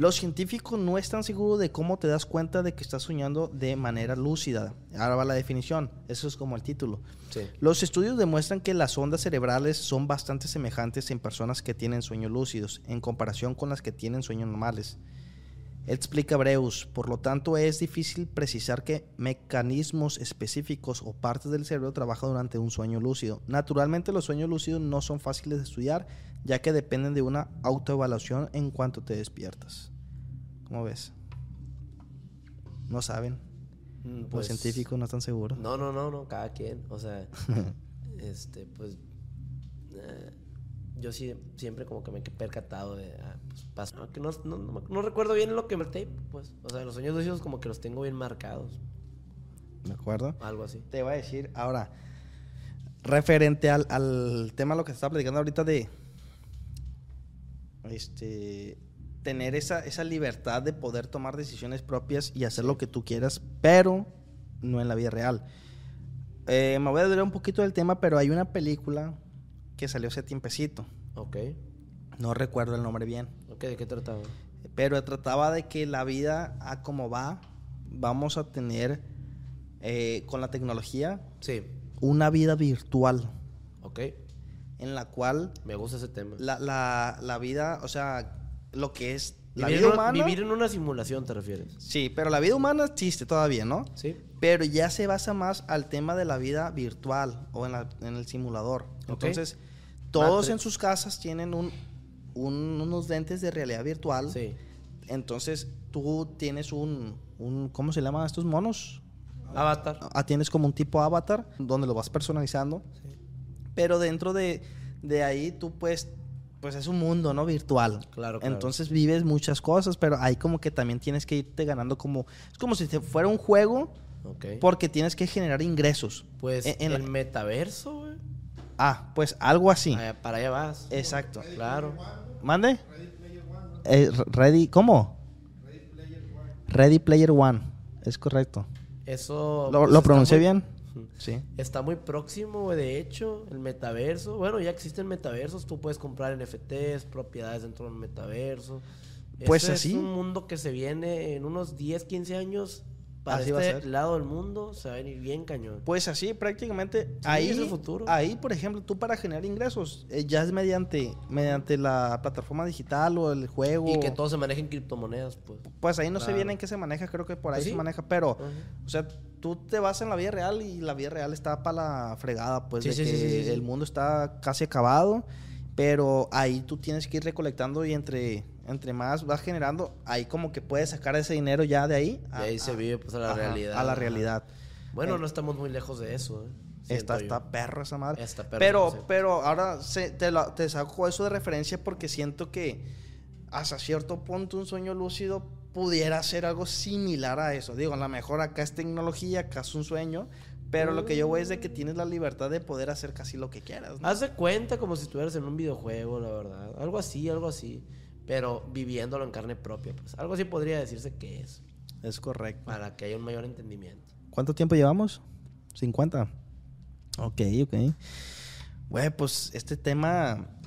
Los científicos no están seguros de cómo te das cuenta de que estás soñando de manera lúcida. Ahora va la definición. Eso es como el título. Sí. Los estudios demuestran que las ondas cerebrales son bastante semejantes en personas que tienen sueños lúcidos en comparación con las que tienen sueños normales. Explica Breus, por lo tanto es difícil precisar qué mecanismos específicos o partes del cerebro trabajan durante un sueño lúcido. Naturalmente los sueños lúcidos no son fáciles de estudiar ya que dependen de una autoevaluación en cuanto te despiertas. ¿Cómo ves? No saben. Mm, Los pues, científicos no están seguros. No, no, no, no, cada quien. O sea, [laughs] este, pues. eh, yo sí, siempre como que me he percatado de. ah, pues, no, que no, no, no- no recuerdo bien lo que me tape, pues. O sea, los sueños lúcidos como que los tengo bien marcados. ¿De acuerdo? Algo así. Te voy a decir ahora, referente al, al tema lo que estaba platicando ahorita de este tener esa, esa libertad de poder tomar decisiones propias y hacer lo que tú quieras, pero no en la vida real. Eh, me voy a desviar un poquito del tema, pero hay una película que salió hace tiempecito. Ok. No recuerdo el nombre bien. Ok, ¿de qué trataba? Pero trataba de que la vida, a como va, vamos a tener eh, con la tecnología Sí. una vida virtual Ok. en la cual Me gusta ese tema. la, la- la vida, o sea, lo que es la vivir, vida una, humana. vivir en una simulación, ¿te refieres? Sí, pero la vida humana existe todavía, ¿no? Sí. Pero ya se basa más al tema de la vida virtual o en, la- en el simulador. Entonces, todos en sus casas tienen un, un- unos lentes de realidad virtual. Sí. Entonces, tú tienes un, un ¿cómo se llaman estos monos? Avatar. Ah, tienes como un tipo avatar donde lo vas personalizando. Pero dentro de, de ahí tú puedes, pues es un mundo, ¿no? Virtual. Claro, claro. Entonces vives muchas cosas, pero ahí como que también tienes que irte ganando como... Es como si te fuera un juego porque tienes que generar ingresos. Pues En- en la- el metaverso, güey. Ah, pues algo así. Allá- Para allá vas. Exacto. Claro. ¿Mande? Eh, ready, ¿Cómo? Ready Player One. Es correcto. Eso. ¿Lo, pues, lo pronuncié muy- bien? Sí. Está muy próximo, güey, de hecho, el metaverso. Bueno, ya existen metaversos, tú puedes comprar NFTs, propiedades dentro del metaverso. Pues Ese así. Es un mundo que se viene en unos 10, 15 años. Para Así este lado del mundo se va a venir bien cañón. Pues así prácticamente Sí, ahí es el futuro. ahí por ejemplo tú para generar ingresos eh, ya es mediante mediante la plataforma digital o el juego Y que todo se maneje en criptomonedas, pues. pues ahí no sé Claro. bien en qué se maneja creo que por ahí Pues se maneja pero Ajá. o sea tú te vas en la vida real y la vida real está para la fregada pues Sí, de que sí, sí, sí, sí. el mundo está casi acabado pero ahí tú tienes que ir recolectando y entre entre más vas generando ahí como que puedes sacar ese dinero ya de ahí Y ahí se vive, pues, a la ajá, realidad. a la realidad Bueno, Eh, no estamos muy lejos de eso, ¿eh? Está, está perro esa madre. Está perro, pero, pero ahora se- te, te saco eso de referencia porque siento que hasta cierto punto un sueño lúcido pudiera ser algo similar a eso. Digo, a lo mejor acá es tecnología, acá es un sueño, pero lo que yo voy es de que tienes la libertad de poder hacer casi lo que quieras. ¿no? Haz de cuenta como si estuvieras en un videojuego, la verdad. Algo así, algo así. Pero viviéndolo en carne propia, pues. Algo así podría decirse que es. Es correcto. Para que haya un mayor entendimiento. ¿Cuánto tiempo llevamos? 50. Ok, ok. Güey, pues este tema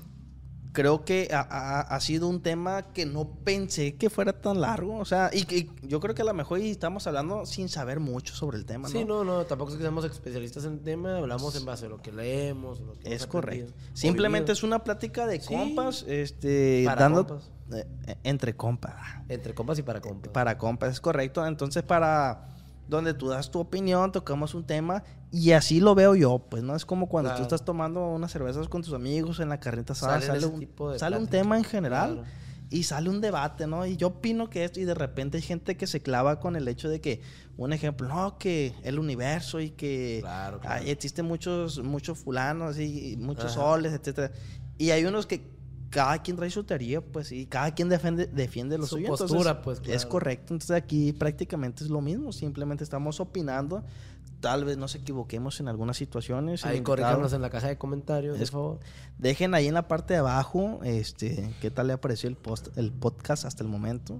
creo que ha, ha- ha sido un tema que no pensé que fuera tan largo. O sea, y, que yo creo que a lo mejor estamos hablando sin saber mucho sobre el tema, ¿no? Sí, no, no, tampoco es que seamos especialistas en el tema, hablamos en base a lo que leemos, lo que Es correcto. Simplemente es una plática de Sí. compas, este, Para dando compas. eh, entre compas. Entre compas y para compas. Para compas, es correcto. Entonces, para donde tú das tu opinión, tocamos un tema y así lo veo yo, pues no es como cuando tú estás tomando unas cervezas con tus amigos en la carreta asada, sale, un, sale un tema en general Claro. y sale un debate, ¿no? Y yo opino que esto y de repente hay gente que se clava con el hecho de que un ejemplo, no, que el universo y que Claro, existen muchos muchos fulanos y muchos Ajá. soles, etcétera. Y hay unos que cada quien trae su teoría, pues, y cada quien defiende, defiende lo Su suyo. postura, entonces, pues, Es claro. correcto. Entonces aquí prácticamente es lo mismo. Simplemente estamos opinando. Tal vez nos equivoquemos en algunas situaciones. Ahí corríjanos en la caja de comentarios, Es- por favor. Dejen ahí en la parte de abajo este, qué tal le apareció el, post, el podcast hasta el momento.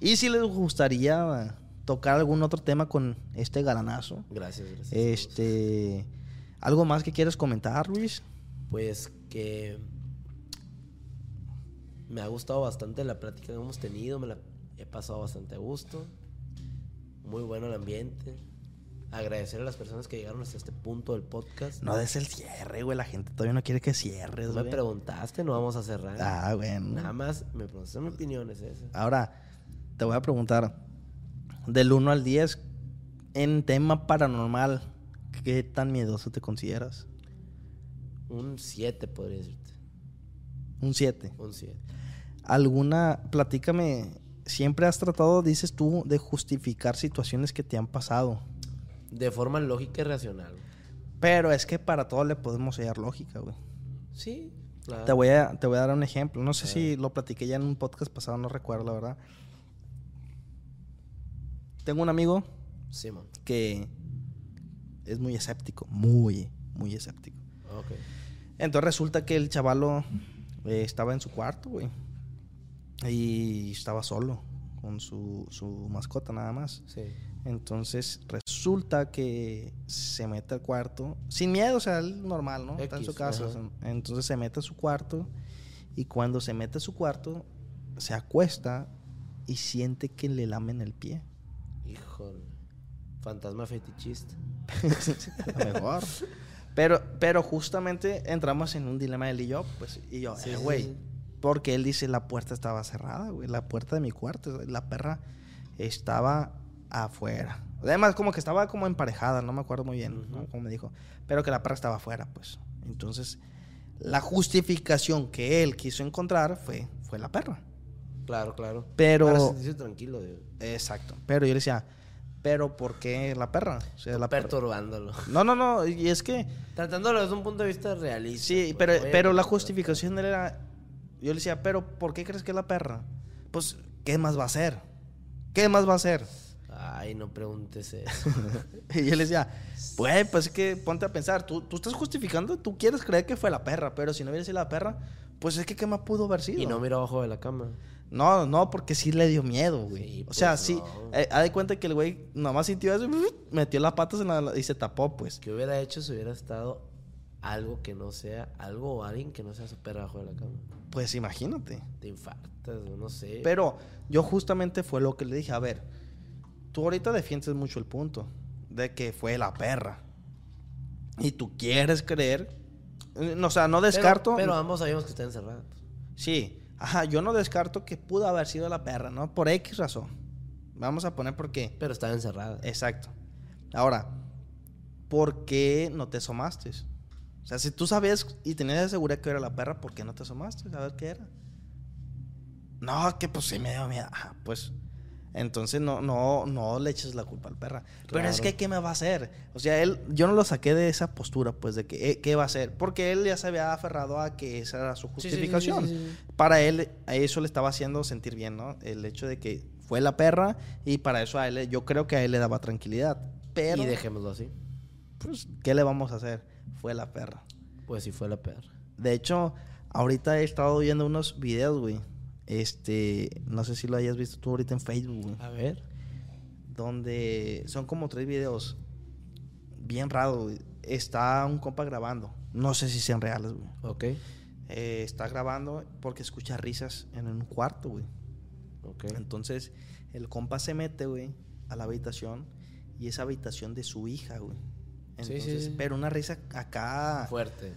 Y si les gustaría tocar algún otro tema con este galanazo. Gracias, gracias. Este, ¿Algo más que quieres comentar, Luis? Pues que me ha gustado bastante la plática que hemos tenido, me la he pasado bastante a gusto. Muy bueno el ambiente. Agradecer a las personas que llegaron hasta este punto del podcast. No des el cierre, güey. La gente todavía no quiere que cierres, No me güey. preguntaste, no vamos a cerrar. Ah, bueno. Nada más me preguntaste mi opinión, es esa. Ahora, te voy a preguntar, del 1 al 10, en tema paranormal, ¿qué tan miedoso te consideras? Un 7 podría decirte. Un 7. Un 7. ¿Alguna, platícame, siempre has tratado, dices tú, de justificar situaciones que te han pasado? De forma lógica y racional. Pero es que para todo le podemos hallar lógica, güey. Sí, claro. Te voy, a, te voy a dar un ejemplo. No sé si lo platiqué ya en un podcast pasado, no recuerdo, la verdad. Tengo un amigo Simón. que es muy escéptico, muy, muy escéptico. Ok. Entonces resulta que el chavalo eh, estaba en su cuarto, güey. Y estaba solo, con su, su mascota nada más. Sí. Entonces resulta que se mete al cuarto, sin miedo, o sea, él normal, ¿no? Está en su casa. ajá. entonces se mete a su cuarto y cuando se mete a su cuarto, se acuesta y siente que le lamen el pie. Híjole. Fantasma fetichista. a [laughs] lo mejor. Pero, pero justamente entramos en un dilema él y yo, pues, y yo, Sí, eh, sí, güey, sí. Porque él dice la puerta estaba cerrada, güey, la puerta de mi cuarto, la perra estaba afuera. Además, como que estaba como emparejada, no me acuerdo muy bien, ¿no? Como me dijo, pero que la perra estaba afuera, pues. Entonces, la justificación que él quiso encontrar fue, fue la perra. Claro, claro. Pero- tranquilo. Exacto. Pero yo le decía, pero ¿por qué la perra? O sea, la Perturbándolo. No, no, no, y es que Tratándolo desde un punto de vista realista. Sí, pues. pero, pero la justificación de él era. Yo le decía, pero ¿por qué crees que es la perra? Pues, ¿qué más va a hacer? ¿Qué más va a hacer? Ay, no preguntes eso. [laughs] Y yo le decía, güey, pues es que ponte a pensar, tú, tú estás justificando, tú quieres creer que fue la perra, pero si no hubiera sido la perra, pues es que ¿qué más pudo haber sido? y no mira abajo de la cama. No, no, porque sí le dio miedo, güey. Sí, o sea, pues, sí, eh, haz de cuenta que el güey nomás sintió eso, [laughs] metió las patas en la, y se tapó, pues. ¿Qué hubiera hecho si hubiera estado algo que no sea, algo o alguien que no sea su perra abajo de la cama? Pues imagínate. Te infartas, no sé. Pero yo justamente fue lo que le dije, a ver, tú ahorita defiendes mucho el punto de que fue la perra. Y tú quieres creer, eh, no, o sea, no Pero- descarto. Pero, ambos sabíamos que está encerrada. Sí, ajá, yo no descarto que pudo haber sido la perra, ¿no? Por X razón. Vamos a poner por qué. Pero estaba encerrada. Exacto. Ahora, ¿por qué no te asomaste? O sea, si tú sabías y tenías seguridad que era la perra, ¿por qué no te asomaste a ver qué era? No, que pues sí me dio miedo. Ajá, pues. Entonces no, no, no le eches la culpa al perra. Pero es Claro. que, ¿qué me va a hacer? O sea, él, yo no lo saqué de esa postura, pues, de que, eh, ¿qué va a hacer? Porque él ya se había aferrado a que esa era su justificación. sí, sí, sí. Para él, a eso le estaba haciendo sentir bien, ¿no? El hecho de que fue la perra y para eso a él, yo creo que a él le daba tranquilidad. Pero, Y dejémoslo así. pues, ¿qué le vamos a hacer? Fue la perra. Pues sí fue la perra. De hecho, ahorita he estado viendo unos videos, güey. Este, no sé si lo hayas visto tú ahorita en Facebook, güey. A ver. Donde son como tres videos bien raros, güey. Está un compa grabando. No sé si sean reales, güey. Ok. eh, está grabando porque escucha risas en un cuarto, güey. Ok. Entonces, el compa se mete, güey, a la habitación y es habitación de su hija, güey. Sí, sí, Entonces, sí. pero una risa acá Fuerte.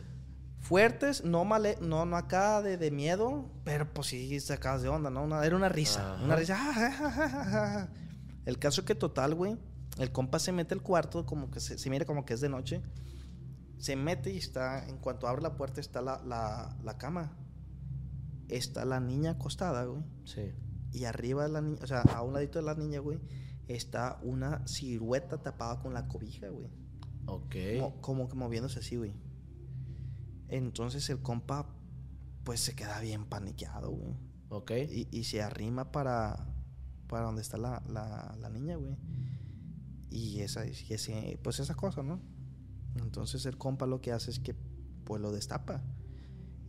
fuertes, no male, no, no acá de, de miedo, pero pues sí sacabas de onda, ¿no? Una- era una risa, Ajá. una risa. El caso que total, güey, el compa se mete al cuarto, como que se, se mira como que es de noche, se mete y está, en cuanto abre la puerta está la, la, la cama, está la niña acostada, güey, Sí. y arriba de la niña, o sea, a un ladito de la niña, güey, está una silueta tapada con la cobija, güey. Ok. Como, como que moviéndose así, güey. Entonces el compa, pues se queda bien paniqueado, güey. Ok. Y, y se arrima para, para donde está la, la, la niña, güey. Y esa, y ese, pues esa cosa, ¿no? Entonces el compa lo que hace es que, pues lo destapa.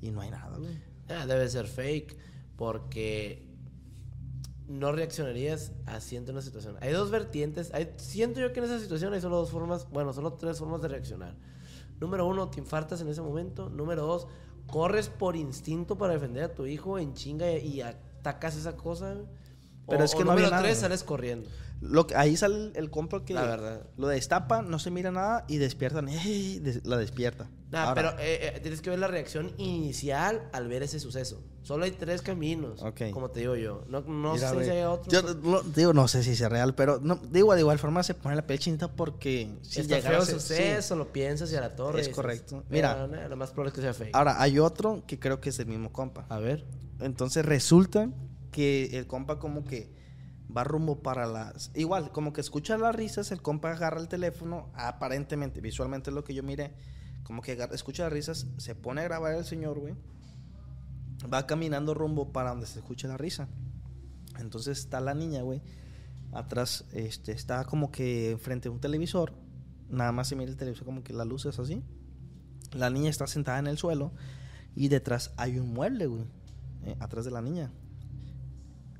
Y no hay nada, güey. Ah, debe ser fake. Porque no reaccionarías así ante una situación. Hay dos vertientes. Hay, siento yo que en esa situación hay solo dos formas, bueno, solo tres formas de reaccionar. Número uno, te infartas en ese momento. Número dos, corres por instinto para defender a tu hijo en chinga y, y atacas esa cosa. Pero O- es que o no número había nada, tres, sales corriendo. Lo que, ahí sale el, el compa que La verdad. lo destapa, no se mira nada y despiertan. La despierta. Nah, Ahora, pero eh, eh, tienes que ver la reacción inicial al ver ese suceso. Solo hay tres caminos, Ok. como te digo yo. No, no sé si hay otro. Yo no- digo, no sé si sea real, pero no, digo, de igual forma se pone la piel chinita porque si Está llegara feo suceso, lo piensas y a la torre. Es dices, correcto. Mira, lo más probable es que sea fake. Ahora, hay otro que creo que es el mismo compa. a ver. Entonces resulta que el compa como que va rumbo para las... Igual, como que escucha las risas, el compa agarra el teléfono, aparentemente, visualmente lo que yo miré, como que escucha las risas, se pone a grabar el señor, güey, va caminando rumbo para donde se escucha la risa. Entonces está la niña, güey, atrás, este, está como que frente a un televisor, nada más se mira el televisor como que la luz es así. La niña está sentada en el suelo y detrás hay un mueble, güey, eh, atrás de la niña.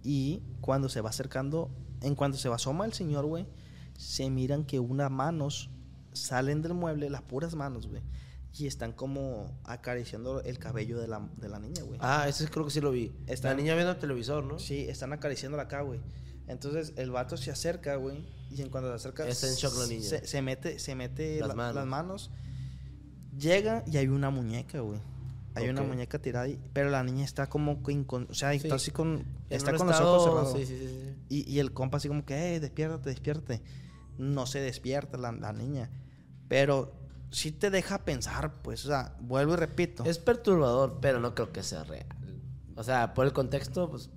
Y cuando se va acercando, en cuanto se va asoma el señor, güey, se miran que unas manos salen del mueble, las puras manos, güey. Y están como acariciando el cabello de la, de la niña, güey. Ah, ese creo que sí lo vi. Está- La niña viendo el televisor, ¿no? Sí, están acariciándola acá, güey. Entonces el vato se acerca, güey. Y en cuando se acerca. Está en shock la niña. Se, se mete, se mete Las la- manos. las manos. Llega y hay una muñeca, güey. Hay una Ok. muñeca tirada ahí. Pero la niña está como que incon- O sea, Sí. está así con. Está con los estado- ojos cerrados. Sí, sí. Y, y el compa así como que, eh, despiértate, despiértate. No se despierta la, la niña. Pero sí te deja pensar, pues, o sea, vuelvo y repito. Es perturbador, pero no creo que sea real. O sea, por el contexto, pues.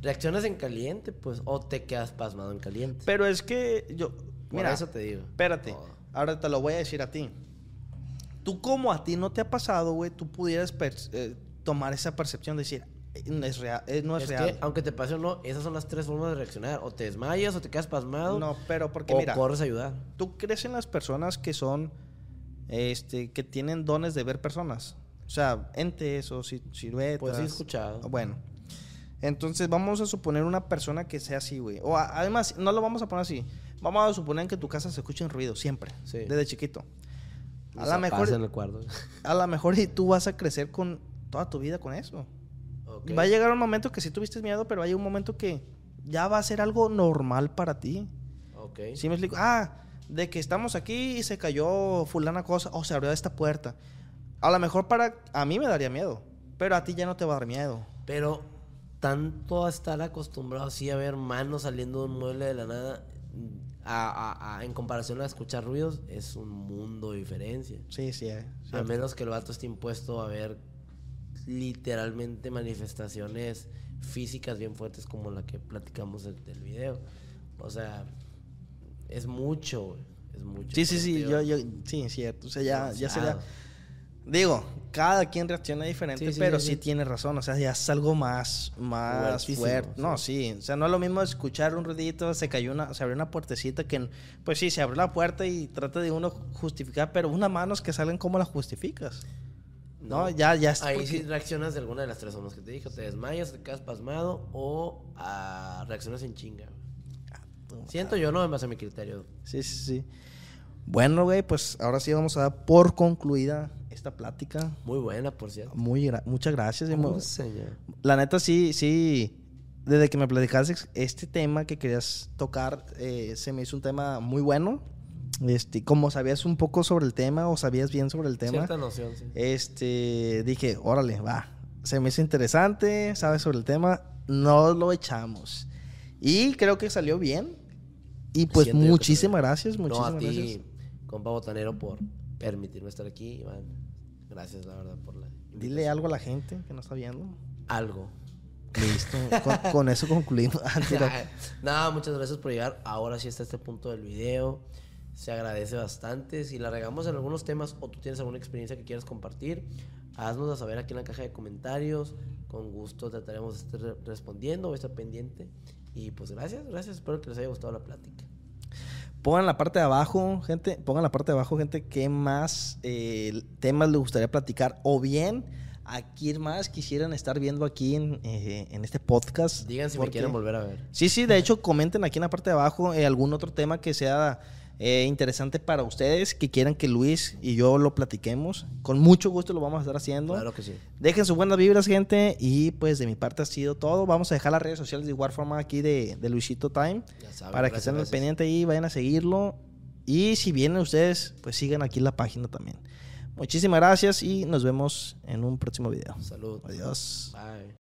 Reaccionas en caliente, pues, o te quedas pasmado en caliente. Pero es que yo. Por Mira, eso te digo. Espérate, Oh. ahora te lo voy a decir a ti. Tú, como a ti no te ha pasado, güey, tú pudieras eh, tomar esa percepción de decir, eh, no es real. eh, no es, Es real. que, aunque te pase o no, esas son las tres formas de reaccionar. O te desmayas, o te quedas pasmado, No, pero porque o mira, corres a ayudar. tú crees en las personas que son, este, que tienen dones de ver personas. O sea, entes o si- siluetas. Pues he escuchado. Bueno. Entonces vamos a suponer una persona que sea así, güey. O a- además, no lo vamos a poner así. Vamos a suponer que en tu casa se escuchen ruidos siempre. Sí. Desde chiquito. A lo mejor, zapatos en el cuarto. [laughs] a lo mejor y tú vas a crecer con toda tu vida con eso. Va a llegar un momento que sí tuviste miedo, pero hay un momento que ya va a ser algo normal para ti. Ok. ¿Sí me explico? Ah, de que estamos aquí y se cayó fulana cosa o se abrió esta puerta. A lo mejor para a mí me daría miedo, pero a ti ya no te va a dar miedo. Pero tanto a estar acostumbrado así a ver manos saliendo de un mueble de la nada, a, a- a- en comparación a escuchar ruidos, es un mundo de diferencia. Sí, sí. eh, A menos que el vato esté impuesto a ver literalmente manifestaciones físicas bien fuertes como la que platicamos del, del video. O sea, es mucho, es mucho. Sí, sí, sí, yo, yo, sí, cierto. O sea, ya, ya sería. Digo, cada quien reacciona diferente, Sí, sí, pero sí, tiene razón. O sea, ya es algo más, más fuerte. No, sí. O sea, no es lo mismo escuchar un ruidito, se cayó una, se abrió una puertecita que, pues sí, se abrió la puerta y trata de uno justificar, pero unas manos que salen, ¿cómo las justificas? No, ya, ya está. Ahí porque- sí reaccionas de alguna de las tres formas que te dije. Te desmayas, te quedas pasmado o ah, reaccionas en chinga. Siento yo, no en base a mi criterio. Sí, sí, sí. Bueno, güey, pues ahora sí vamos a dar por concluida esta plática. Muy buena, por cierto. Muy gra- muchas gracias. Oh, señor. La neta, sí, sí. Desde que me platicaste este tema que querías tocar, eh, se me hizo un tema muy bueno. Este, como sabías un poco sobre el tema o sabías bien sobre el tema, Cierta noción, sí. este, dije, órale, va. Se me hizo interesante, sabes sobre el tema, no lo echamos. Y creo que salió bien. Y pues Siento muchísimas gracias, No, muchísimas a ti, gracias. compa botanero, por permitirme estar aquí, Iván. Gracias, la verdad, por la Dile algo a la gente que no está viendo. Algo. Listo. con, con eso concluimos. [laughs] Ah. Nada, muchas gracias por llegar. Ahora sí está este punto del video. Se agradece bastante. Si la regamos en algunos temas o tú tienes alguna experiencia que quieras compartir, haznosla saber aquí en la caja de comentarios. Con gusto trataremos de estar re- respondiendo o estar pendiente. Y pues gracias, gracias. Espero que les haya gustado la plática. Pongan la parte de abajo, gente, pongan la parte de abajo, gente, qué más eh, temas les gustaría platicar. O bien, a quién más quisieran estar viendo aquí en, eh, en este podcast. Digan si me quieren volver a ver. Sí, sí, de hecho, comenten aquí en la parte de abajo eh, algún otro tema que sea eh, interesante para ustedes, que quieran que Luis y yo lo platiquemos. Con mucho gusto lo vamos a estar haciendo. Claro que sí. Dejen sus buenas vibras, gente. Y pues de mi parte ha sido todo. Vamos a dejar las redes sociales de igual forma aquí de, de Luisito Time. Ya saben, para que estén al pendiente ahí, vayan a seguirlo. Y si vienen ustedes, pues sigan aquí la página también. Muchísimas gracias y nos vemos en un próximo video. Salud. Adiós. Bye.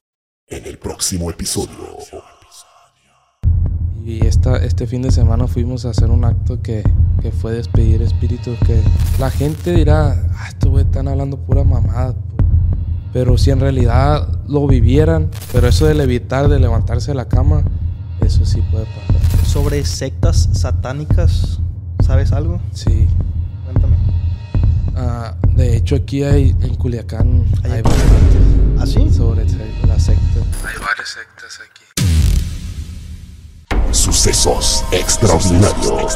En el próximo episodio. Y esta, este fin de semana fuimos a hacer un acto que, que fue despedir espíritus que la gente dirá, ah, estos güey están hablando pura mamada. pues". Pero si en realidad lo vivieran, pero eso de levitar, de levantarse de la cama, eso sí puede pasar. Sobre sectas satánicas, ¿sabes algo? Sí. Ah, de hecho aquí hay, en Culiacán, ¿Hay hay bastantes? bastantes ¿Ah, sí? sobre la secta. Hay varias sectas aquí. Sucesos extraordinarios.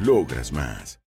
Logras más.